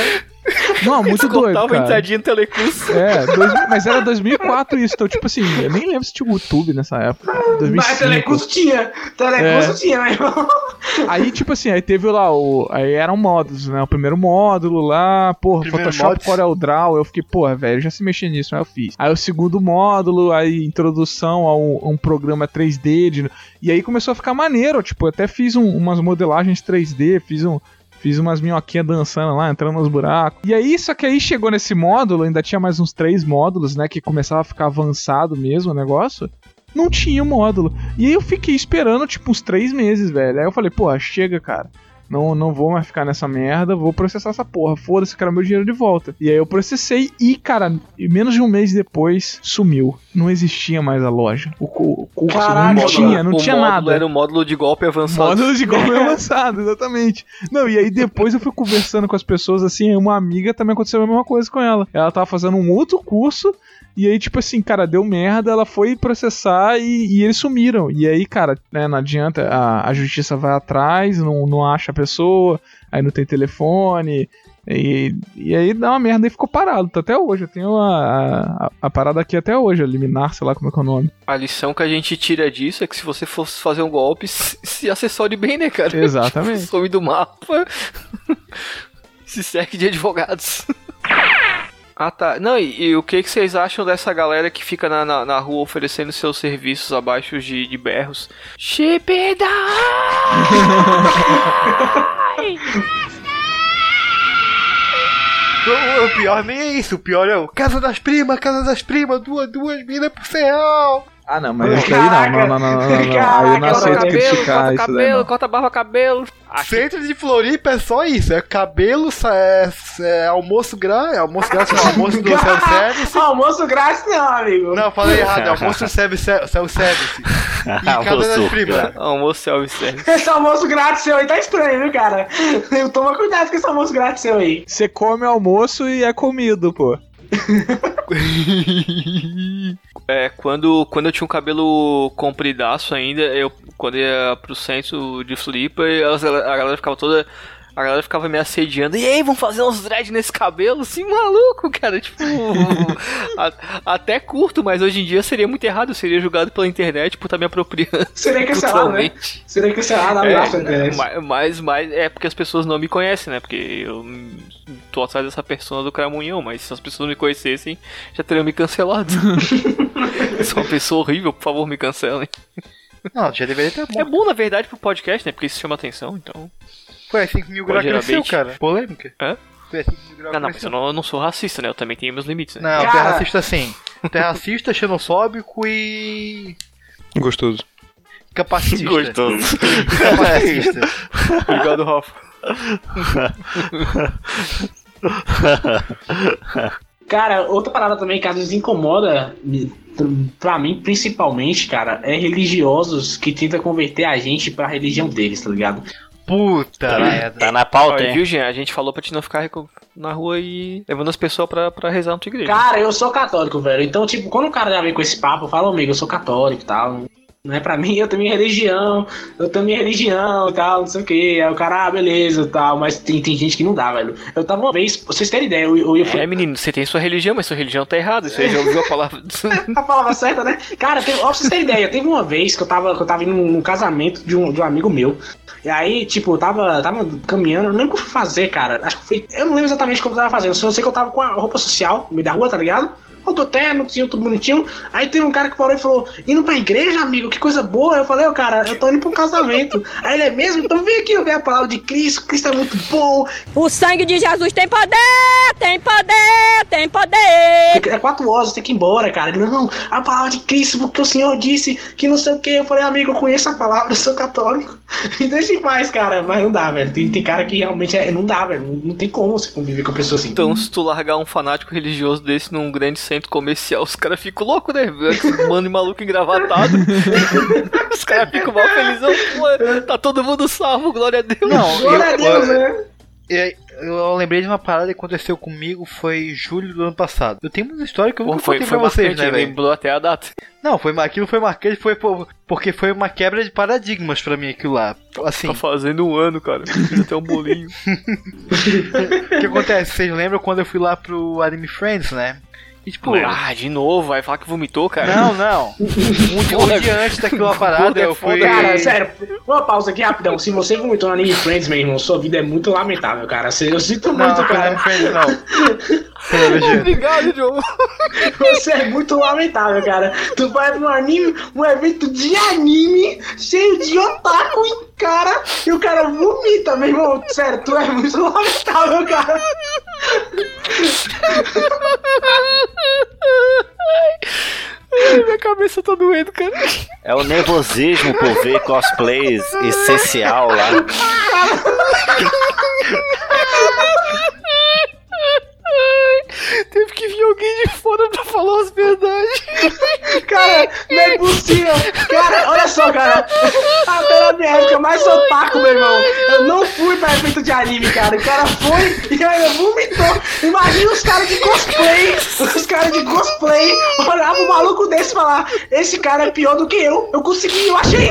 Não, muito doido, cara. entradinha no telecurso. É, dois- mas era 2004 isso, então tipo assim, eu nem lembro se tinha YouTube nessa época. Mas 2005. telecurso tinha. Telecurso É. tinha, meu irmão. Aí, tipo assim, aí teve lá o. Aí eram módulos, né? O primeiro módulo lá, porra, Primeiro Photoshop mods. Corel Draw. Eu fiquei, porra, velho, já se mexer nisso, aí eu fiz. Aí o segundo módulo, aí introdução a um, a um programa 3D. de- e aí começou a ficar maneiro, tipo, eu até fiz um- umas modelagens 3D, fiz um. Fiz umas minhoquinhas dançando lá, entrando nos buracos. E aí, só que aí chegou nesse módulo, ainda tinha mais uns três módulos, né? Que começava a ficar avançado mesmo o negócio. Não tinha o módulo. E aí eu fiquei esperando, tipo, uns três meses, velho. Aí eu falei, pô, chega, cara. Não, não vou mais ficar nessa merda, vou processar essa porra. Foda-se, quero meu dinheiro de volta. E aí eu processei e, cara, menos de um mês depois, sumiu. Não existia mais a loja. O, o curso Caraca, não tinha, não o tinha módulo nada. Era um módulo de golpe avançado. Módulo de golpe avançado, exatamente. Não, e aí depois eu fui conversando com as pessoas, assim, uma amiga também aconteceu a mesma coisa com ela. Ela tava fazendo um outro curso, e aí, tipo assim, cara, deu merda, ela foi processar e, e eles sumiram. E aí, cara, né, não adianta, a, a justiça vai atrás, não, não acha a pessoa, aí não tem telefone. E, e aí dá uma merda e ficou parado. Tá até hoje. Eu tenho a, a, a parada aqui até hoje, a liminar, sei lá como é que é o nome. A lição que a gente tira disso é que se você fosse fazer um golpe, se se assessore bem, né, cara? Exatamente. Tipo, some do mapa. se cerque de advogados. Ah tá. Não, e, e o que, que vocês acham dessa galera que fica na, na, na rua oferecendo seus serviços abaixo de, de berros? Chipida! O, pior nem é isso, o pior é o Casa das Primas, Casa das Primas, duas, duas minas por real. Ah, não, mas isso aí não, não, não, não, não, não, não. Aí eu não Caraca, aceito corta criticar corta isso daí, cabelo, não. corta barba, cabelo. Aqui, Centro de Floripa é só isso, é cabelo, é, é almoço grátis, é almoço grátis, não, almoço do self-service. Almoço grátis não, amigo. Não, falei errado, é almoço self- self-service. E Casa das Almoço Primas. almoço self-service. Esse almoço grátis seu aí tá estranho, viu, cara? Toma cuidado com esse almoço grátis seu aí. Você come almoço e é comido, pô. É, quando, quando eu tinha um cabelo compridaço ainda, eu quando ia pro centro de Floripa, a galera ficava toda. A galera ficava me assediando. E aí, vamos fazer uns dread nesse cabelo? Assim, maluco, cara. Tipo. a- até curto, mas hoje em dia seria muito errado. Eu seria julgado pela internet por estar me apropriando. Seria cancelado, né? Seria cancelado, É, abraço, né? ma- mas, mas é porque as pessoas não me conhecem, né? Porque eu tô atrás dessa persona do Cramunhão, mas se as pessoas me conhecessem, já teriam me cancelado. eu sou uma pessoa horrível, por favor, me cancelem. Não, já deveria ter É bom. bom, na verdade, pro podcast, né? Porque isso chama atenção, então. Foi 5 mil graus cresceu, cara. Polêmica. Hã? Foi 5 mil graus Ah, não, mas eu não, eu não sou racista, né? Eu também tenho meus limites, né? Não, tu é Cara. racista sim. Tu é racista, xenofóbico e. Gostoso. capacitista. Gostoso. Capacitista. Obrigado, Rafa. Cara, outra parada também que às vezes incomoda, pra mim principalmente, cara, é religiosos que tentam converter a gente pra religião deles, tá ligado? Puta merda. Tá na pauta, Olha, hein? viu, Jean? A gente falou pra te não ficar na rua e levando as pessoas pra, pra rezar na tua igreja. Cara, eu sou católico, velho. Então, tipo, quando o cara já vem com esse papo, eu falo, amigo, eu sou católico e tal. Não é pra mim, eu tenho minha religião, eu tenho minha religião e tal, não sei o que. Aí o cara, ah, beleza e tal, mas tem, tem gente que não dá, velho. Eu tava uma vez, pra vocês terem ideia, eu, eu, eu fui. É, menino, você tem sua religião, mas sua religião tá errada. Você já ouviu a palavra. a palavra certa, né? Cara, teve, ó, pra vocês terem ideia, teve uma vez que eu tava, que eu tava indo num casamento de um, de um amigo meu. E aí, tipo, eu tava, tava caminhando, eu não lembro o que eu fui fazer, cara. Acho que foi. Eu não lembro exatamente o que eu tava fazendo. Só sei que eu tava com a roupa social no meio da rua, tá ligado? Tô terno, tinha tudo bonitinho. Aí teve um cara que parou e falou: indo pra igreja, amigo, que coisa boa. Eu falei, ô cara, eu tô indo pra um casamento. Aí ele é mesmo? Então vem aqui ouvir a palavra de Cristo. Cristo é muito bom. O sangue de Jesus tem poder, tem poder, tem poder. É quatro horas, tem que ir embora, cara. Ele, não, a palavra de Cristo, porque o Senhor disse que não sei o que. Eu falei, amigo, eu conheço a palavra, eu sou católico. Me deixa em paz, cara. Mas não dá, velho. Tem, tem cara que realmente é, não dá, velho. Não, não tem como você conviver com a pessoa assim. Então, se tu largar um fanático religioso desse num grande centro comercial, os caras ficam loucos, né? Mano e maluco engravatado. os caras ficam mal felizão. Pô, tá todo mundo salvo, glória a Deus. Não, Glória a Deus, né? E Eu lembrei de uma parada que aconteceu comigo, foi julho do ano passado. Eu tenho uma história que eu Pô, nunca foi, contei foi pra vocês, marcante, né, velho? lembrou até a data. Não, foi, aquilo foi marcante, foi por- porque foi uma quebra de paradigmas pra mim aquilo lá. Assim, Tá fazendo um ano, cara. Fiz até um bolinho. o que acontece? Vocês lembram quando eu fui lá pro Anime Friends, né? E tipo, Ah, de novo, vai falar que vomitou, cara. não, não. Um, um dia antes daquela parada, eu fui. Cara, sério, uma pausa aqui rapidão. Se você vomitou na Anime Friends, meu irmão, sua vida é muito lamentável, cara. Eu sinto Não, muito, não cara. Anime Friends, não. Obrigado, Diogo. Você é muito lamentável, cara. Tu vai pra um anime, um evento de anime, cheio de otaku e cara, e o cara vomita, meu irmão. Sério, tu é muito lamentável, cara. Minha cabeça tá doendo, cara. É o nervosismo por ver cosplays essencial lá. Teve que vir alguém de fora pra falar as verdades. Cara, não é possível. Cara, olha só, cara. Até na minha época, mais otaku, meu irmão. Eu não fui pra evento de anime, cara. O cara foi e ainda vomitou. Imagina os caras de cosplay. Os caras de cosplay olhavam um maluco desse e falar: Esse cara é pior do que eu. Eu consegui, eu achei.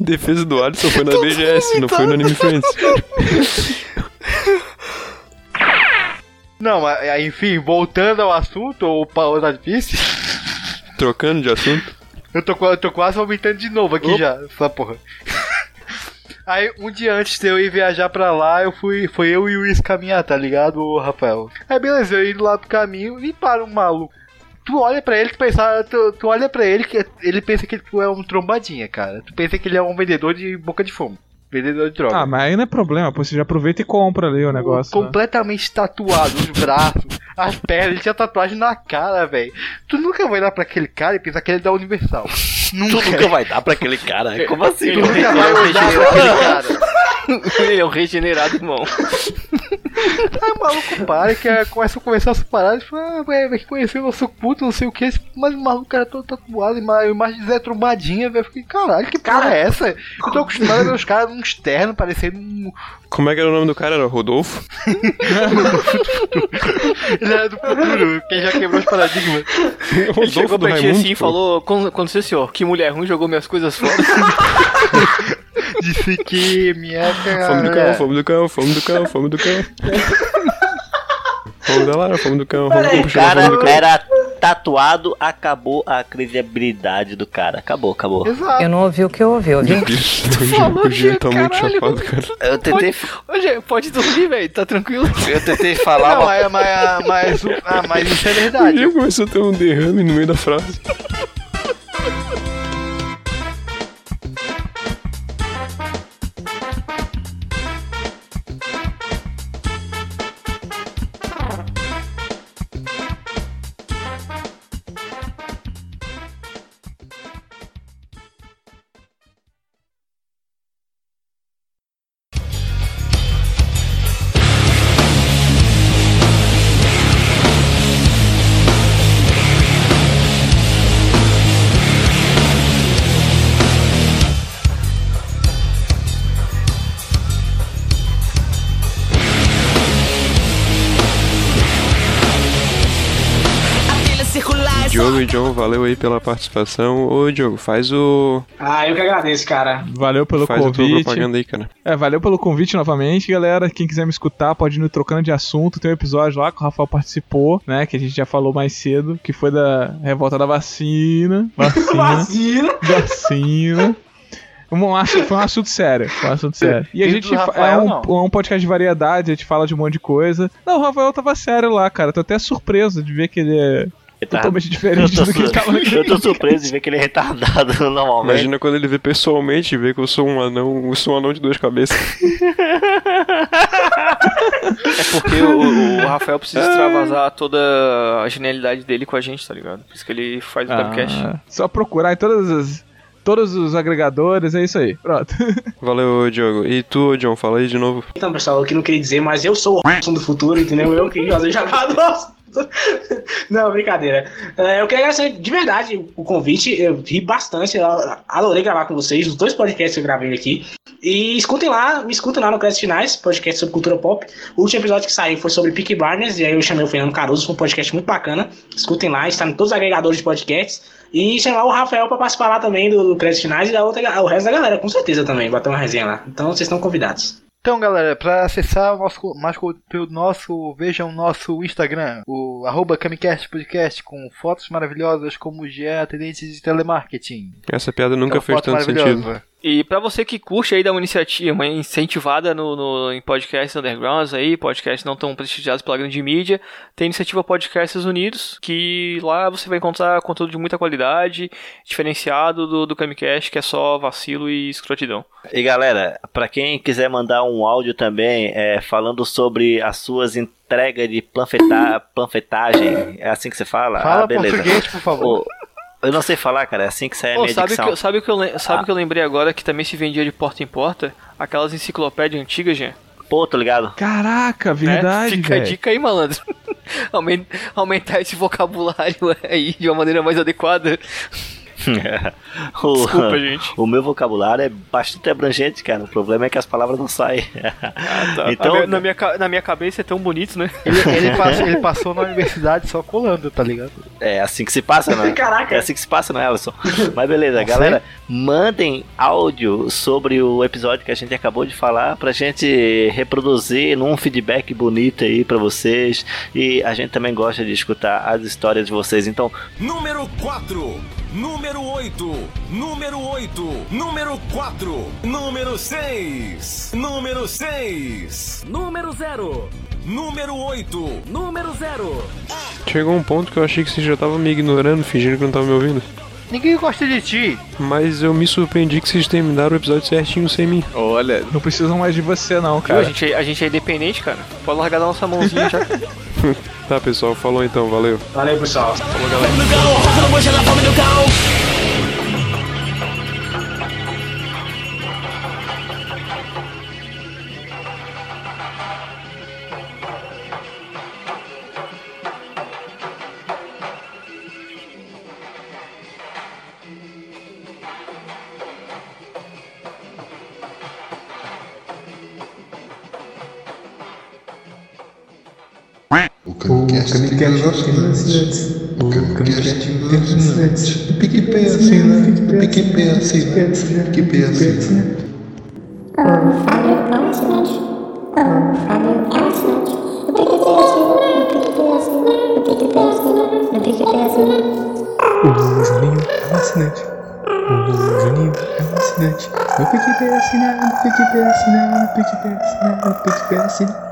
Em defesa do Alisson foi na BGS, não foi no Anime Friends. Não, mas, aí, enfim, voltando ao assunto, ou pra outra difícil, Trocando de assunto. eu tô, eu tô quase vomitando de novo aqui já, essa porra. Aí, um dia antes de eu ir viajar pra lá, eu fui, foi eu e o Luiz caminhar, tá ligado, Rafael? Aí, beleza, eu indo lá pro caminho e para um maluco. Tu olha pra ele, tu, pensa, tu, tu olha pra ele, que ele pensa que tu é um trombadinha, cara. Tu pensa que ele é um vendedor de boca de fumo. Vendedor de droga. Ah, mas aí não é problema, pô. Você já aproveita e compra ali o negócio. né? completamente tatuado, os braços, as pernas, ele tinha tatuagem na cara, velho. Tu nunca vai dar pra aquele cara e pensar que ele é da Universal. Tu nunca vai dar pra aquele cara. Como assim? Tu nunca vai olhar pra aquele cara. Ele é o regenerado, irmão. Aí o maluco para, que é, começa a conversar essa parada e fala, ah, velho, vai conhecer o nosso puto, não sei o que. Mas o maluco cara todo tatuado, ima- imagem de Zé Trombadinha, velho. Eu Fiquei, caralho, que porra Cara- é essa? Eu tô acostumado a ver os caras num externo, parecendo um. Como é que era o nome do cara? Era Rodolfo? Ele era do futuro, quem já quebrou os paradigmas. Ele Rodolfo chegou do pra ti assim e falou: "Con- Aconteceu, senhor, que mulher ruim jogou minhas coisas fora. Disse que minha Fome do cara. cão, fome do cão, fome do cão, fome do cão. Fome da Lara, fome do cão, fome do cão, O puxando a cara fome do cão. era tatuado, acabou a credibilidade do cara. Acabou, acabou. Exato. Eu não ouvi o que eu ouvi, ouvi? Isso, o Jean- o Jean tá muito chapado, cara. Eu tentei, Hoje, pode dormir, velho, tá tranquilo. eu tentei falar Não, mas, mas, mas, o- ah, mas isso é O verdade. Jean começou a ter um derrame no meio da frase. E John, valeu aí pela participação. Ô, Diogo, faz o. Ah, eu que agradeço, cara. Valeu pelo Faz a tua convite. propaganda aí, cara. É, valeu pelo convite novamente, galera. Quem quiser me escutar, pode ir no Trocando de Assunto. Tem um episódio lá que o Rafael participou, né? Que a gente já falou mais cedo, que foi da revolta da vacina. Vacina. Vacina. vacina. Um, foi um assunto sério. Foi um assunto sério. E a gente fa- Rafael, é um, é um podcast de variedade, a gente fala de um monte de coisa. Não, o Rafael tava sério lá, cara. Tô até surpreso de ver que ele é totalmente diferente do que ele tava naquele eu tô surpreso de ver que ele é retardado normalmente. Imagina quando ele vê pessoalmente e vê que eu sou um anão, eu sou um anão de duas cabeças. É porque o, o Rafael precisa extravasar toda a genialidade dele com a gente, tá ligado? Por isso que ele faz o podcast. Ah, só procurar em todas as, todos os agregadores, é isso aí. Pronto. Valeu, Diogo. E tu, John, fala aí de novo. Então, pessoal, eu que não queria dizer, mas eu sou o do futuro, entendeu? Eu que fazer jogado Não, brincadeira. É, eu queria agradecer de verdade o convite. Eu ri bastante. Eu adorei gravar com vocês, os dois podcasts que eu gravei aqui. E escutem lá, me escutem lá no Créditos Finais, podcast sobre cultura pop. O último episódio que saiu foi sobre Peaky Blinders, e aí eu chamei o Fernando Caruso, foi um podcast muito bacana. Escutem lá, está em todos os agregadores de podcasts. E chamar o Rafael para participar lá também do, do Finais e da outra, o resto da galera, com certeza também, bater uma resenha lá. Então vocês estão convidados. Então, galera, para acessar o nosso, mais conteúdo nosso, vejam o nosso Instagram, o arroba Podcast, com fotos maravilhosas como o GE Atendente de Telemarketing. Essa piada nunca Aquela fez tanto sentido. E pra você que curte aí dar uma iniciativa, uma incentivada no, no, em podcasts undergrounds aí, podcasts não tão prestigiados pela grande mídia, tem a iniciativa Podcasts Unidos, que lá você vai encontrar conteúdo de muita qualidade, diferenciado do, do Camicast, que é só vacilo e escrotidão. E galera, pra quem quiser mandar um áudio também, é, falando sobre as suas entregas de panfleta panfletagem, é assim que você fala? Fala ah, beleza. português, por favor. Ô, eu não sei falar, cara, é assim que sai a Pô, minha sabe que, eu- sabe que eu, lem- sabe Ah. que eu lembrei agora que também se vendia de porta em porta? Aquelas enciclopédias antigas, gente. Pô, tô ligado? Caraca, verdade, Fica a velho. dica aí, malandro. Aumen- Aumentar esse vocabulário aí de uma maneira mais adequada. o, Desculpa, gente. o meu vocabulário é bastante abrangente, cara. O problema é que as palavras não saem. Tá. Então- Na minha- na, minha, ca- na minha cabeça é tão bonito, né? Ele, ele passou, ele passou na universidade só colando, tá ligado? É assim que se passa, né? Caraca. É assim que se passa, né, Alisson? Mas beleza, galera, mandem áudio sobre o episódio que a gente acabou de falar pra gente reproduzir num feedback bonito aí pra vocês. E a gente também gosta de escutar as histórias de vocês. Então, Número 4, número 8, número 8, número 4, número 6, número 6, Número 0. número 8. Número 0. Chegou um ponto que eu achei que você já tava me ignorando, fingindo que não tava me ouvindo. Ninguém gosta de ti. Mas eu me surpreendi que vocês terminaram o episódio certinho sem mim. Olha, não precisam mais de você não, Viu? cara. A, gente, é- a gente é independente, cara. Pode largar da nossa mãozinha já. Tá, pessoal, falou então, valeu. Valeu, pessoal. O Camicast tem as oportunidades. O Camicast tem as oportunidades. O PicPay assina. O PicPay assina. O PicPay assina. O Juninho é um assinante. O Juninho é um assinante. No PicPay assinado, no PicPay assinado, no PicPay assinado, no PicPay assinado.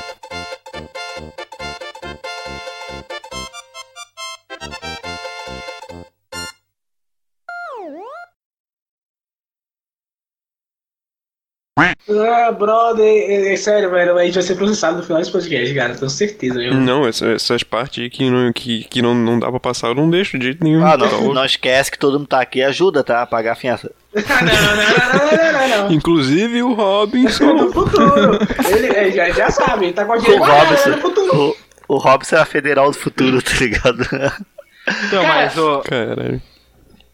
Ah, brother, é, é sério, velho. A gente vai ser processado no final desse podcast, cara. Tenho certeza, viu? Não, essa- essas partes aí que, não, que, que não, não dá pra passar, eu não deixo de jeito nenhum. ah, não, louco. não esquece que todo mundo tá aqui ajuda, tá? A pagar a fiança. não, não, não, não, não, não, não. Inclusive o Robinson. No futuro. Ele é, já, já sabe, ele tá com a dinheiro O no futuro. o, o Robson é a federal do futuro, tá ligado? Então, mas o. Caralho.